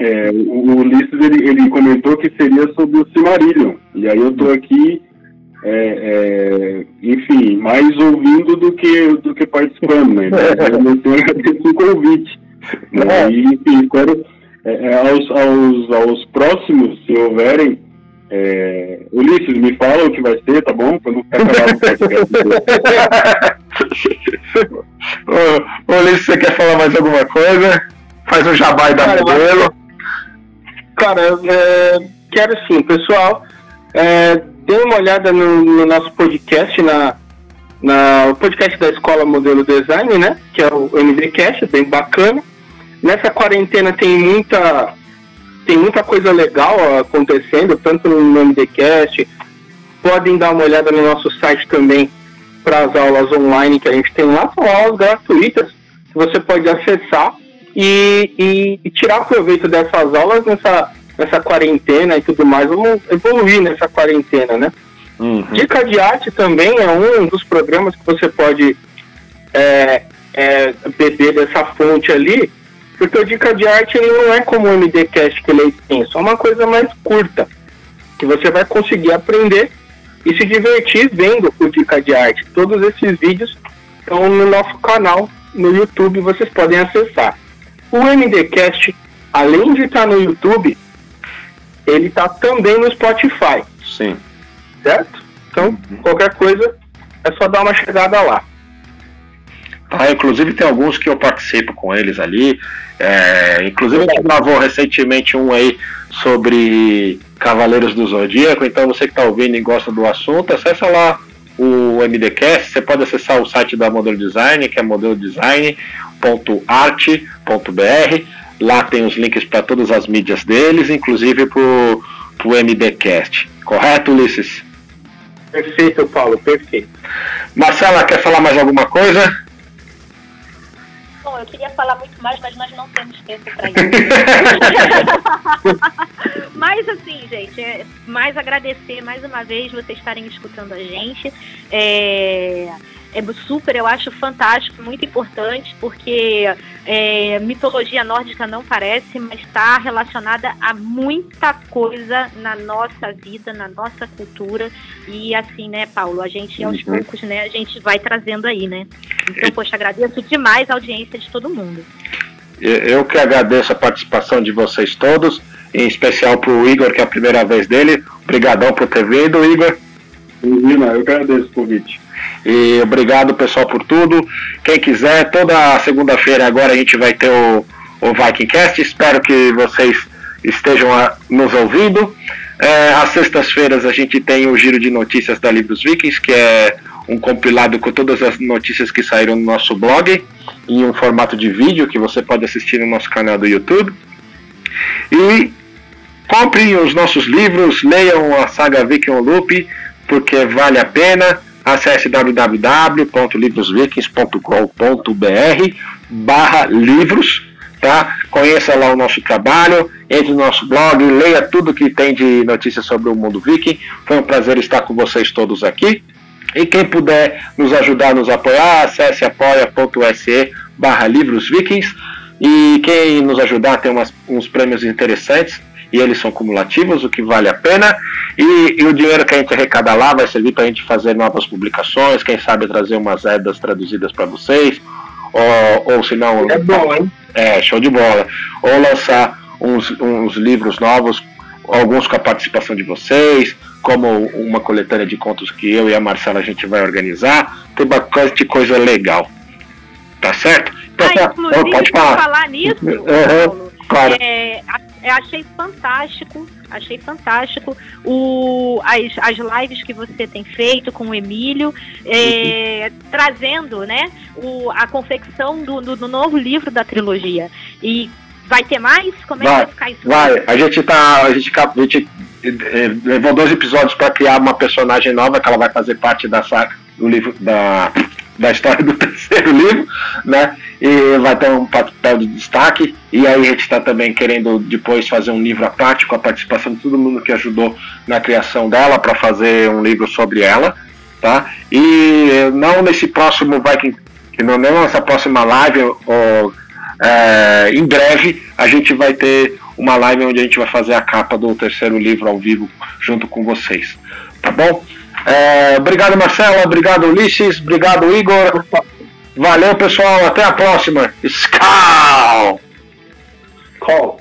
Speaker 4: é, o Ulisses ele, ele comentou que seria sobre o Silmarillion. E aí eu tô aqui, é, é, enfim, mais ouvindo do que, do que participando, né? Então, eu agradeço o convite. Né? E, enfim, espero, é, é, aos, aos, aos próximos, se houverem, é, Ulisses, me fala o que vai ser, tá bom? Pra não ficar
Speaker 1: ô, Ulisses, você quer falar mais alguma coisa? Faz um jabá da cara, modelo.
Speaker 2: Cara, é, quero sim, pessoal. É, dê uma olhada no, no, nosso podcast, na, na, o podcast da Escola Modelo Design, né? Que é o MDcast, bem bacana. Nessa quarentena tem muita tem muita coisa legal acontecendo, tanto no MDcast. Podem dar uma olhada no nosso site também para as aulas online que a gente tem lá. São aulas gratuitas que você pode acessar e, e, e tirar proveito dessas aulas nessa, nessa quarentena e tudo mais. Vamos evoluir nessa quarentena, né? Uhum. Dica de arte também é um dos programas que você pode é, é, beber dessa fonte ali porque o Dica de Arte ele não é como o MDcast que ele é extenso, é uma coisa mais curta, que você vai conseguir aprender e se divertir vendo o Dica de Arte. Todos esses vídeos estão no nosso canal no YouTube, vocês podem acessar. O MDcast, além de estar no YouTube, ele está também no Spotify.
Speaker 1: Sim.
Speaker 2: Certo? Então, uhum. qualquer coisa, é só dar uma chegada lá.
Speaker 1: Ah, inclusive tem alguns que eu participo com eles ali. É, inclusive a gente gravou recentemente um aí sobre Cavaleiros do Zodíaco, então você que está ouvindo e gosta do assunto, acessa lá o MDCast, você pode acessar o site da Modelo Design, que é modelodesign.art.br. Lá tem os links para todas as mídias deles, inclusive para o MDCast. Correto, Ulisses?
Speaker 2: Perfeito, Paulo, perfeito.
Speaker 1: Marcela, quer falar mais alguma coisa?
Speaker 3: Eu queria falar muito mais, mas nós não temos tempo para isso. mas assim, gente, é mais agradecer mais uma vez vocês estarem escutando a gente. É é super, eu acho fantástico, muito importante, porque é, mitologia nórdica não parece, mas está relacionada a muita coisa na nossa vida, na nossa cultura. E assim, né, Paulo, a gente aos uhum. poucos, né, a gente vai trazendo aí, né? Então, poxa, agradeço demais a audiência de todo mundo.
Speaker 1: Eu que agradeço a participação de vocês todos, em especial para o Igor, que é a primeira vez dele. Obrigadão por ter vindo, Igor.
Speaker 4: Imagina, eu agradeço o convite.
Speaker 1: E obrigado, pessoal, por tudo. Quem quiser, toda segunda-feira agora a gente vai ter o, o Vikingcast. Espero que vocês estejam a, nos ouvindo. É, às sextas-feiras a gente tem o Giro de Notícias da Livros Vikings, que é um compilado com todas as notícias que saíram no nosso blog, em um formato de vídeo que você pode assistir no nosso canal do YouTube. E comprem os nossos livros, leiam a saga Viking Loop, porque vale a pena acesse www.livrosvikings.com.br barra livros, tá? Conheça lá o nosso trabalho, entre no nosso blog, leia tudo que tem de notícias sobre o mundo viking. Foi um prazer estar com vocês todos aqui. E quem puder nos ajudar, nos apoiar, acesse apoia.se barra livros vikings. E quem nos ajudar tem umas, uns prêmios interessantes e eles são cumulativos, o que vale a pena. E, e o dinheiro que a gente arrecada lá vai servir para a gente fazer novas publicações, quem sabe trazer umas edas traduzidas para vocês, ou, ou se não.
Speaker 2: É bom, hein?
Speaker 1: É, show de bola. Ou lançar uns, uns livros novos, alguns com a participação de vocês, como uma coletânea de contos que eu e a Marcela a gente vai organizar. Tem bastante coisa legal. Tá certo?
Speaker 3: Então, ah, inclusive, pode falar. falar nisso, uhum, Paulo, claro. é, eu achei fantástico, achei fantástico o, as, as lives que você tem feito com o Emílio, é, uhum. trazendo né, o, a confecção do, do, do, novo livro da trilogia. E vai ter mais? Como é vai, que vai ficar isso?
Speaker 1: Vai, a gente tá. A gente, a gente é, levou dois episódios para criar uma personagem nova que ela vai fazer parte da saga do livro da da história do terceiro livro, né? E vai ter um papel de destaque. E aí a gente está também querendo depois fazer um livro à parte com a participação de todo mundo que ajudou na criação dela para fazer um livro sobre ela, tá? E não nesse próximo Viking, não nessa próxima live, ou, é, em breve a gente vai ter uma live onde a gente vai fazer a capa do terceiro livro ao vivo junto com vocês, tá bom? É, obrigado, Marcelo. Obrigado, Ulisses. Obrigado, Igor. Valeu, pessoal. Até a próxima. Scal! Call.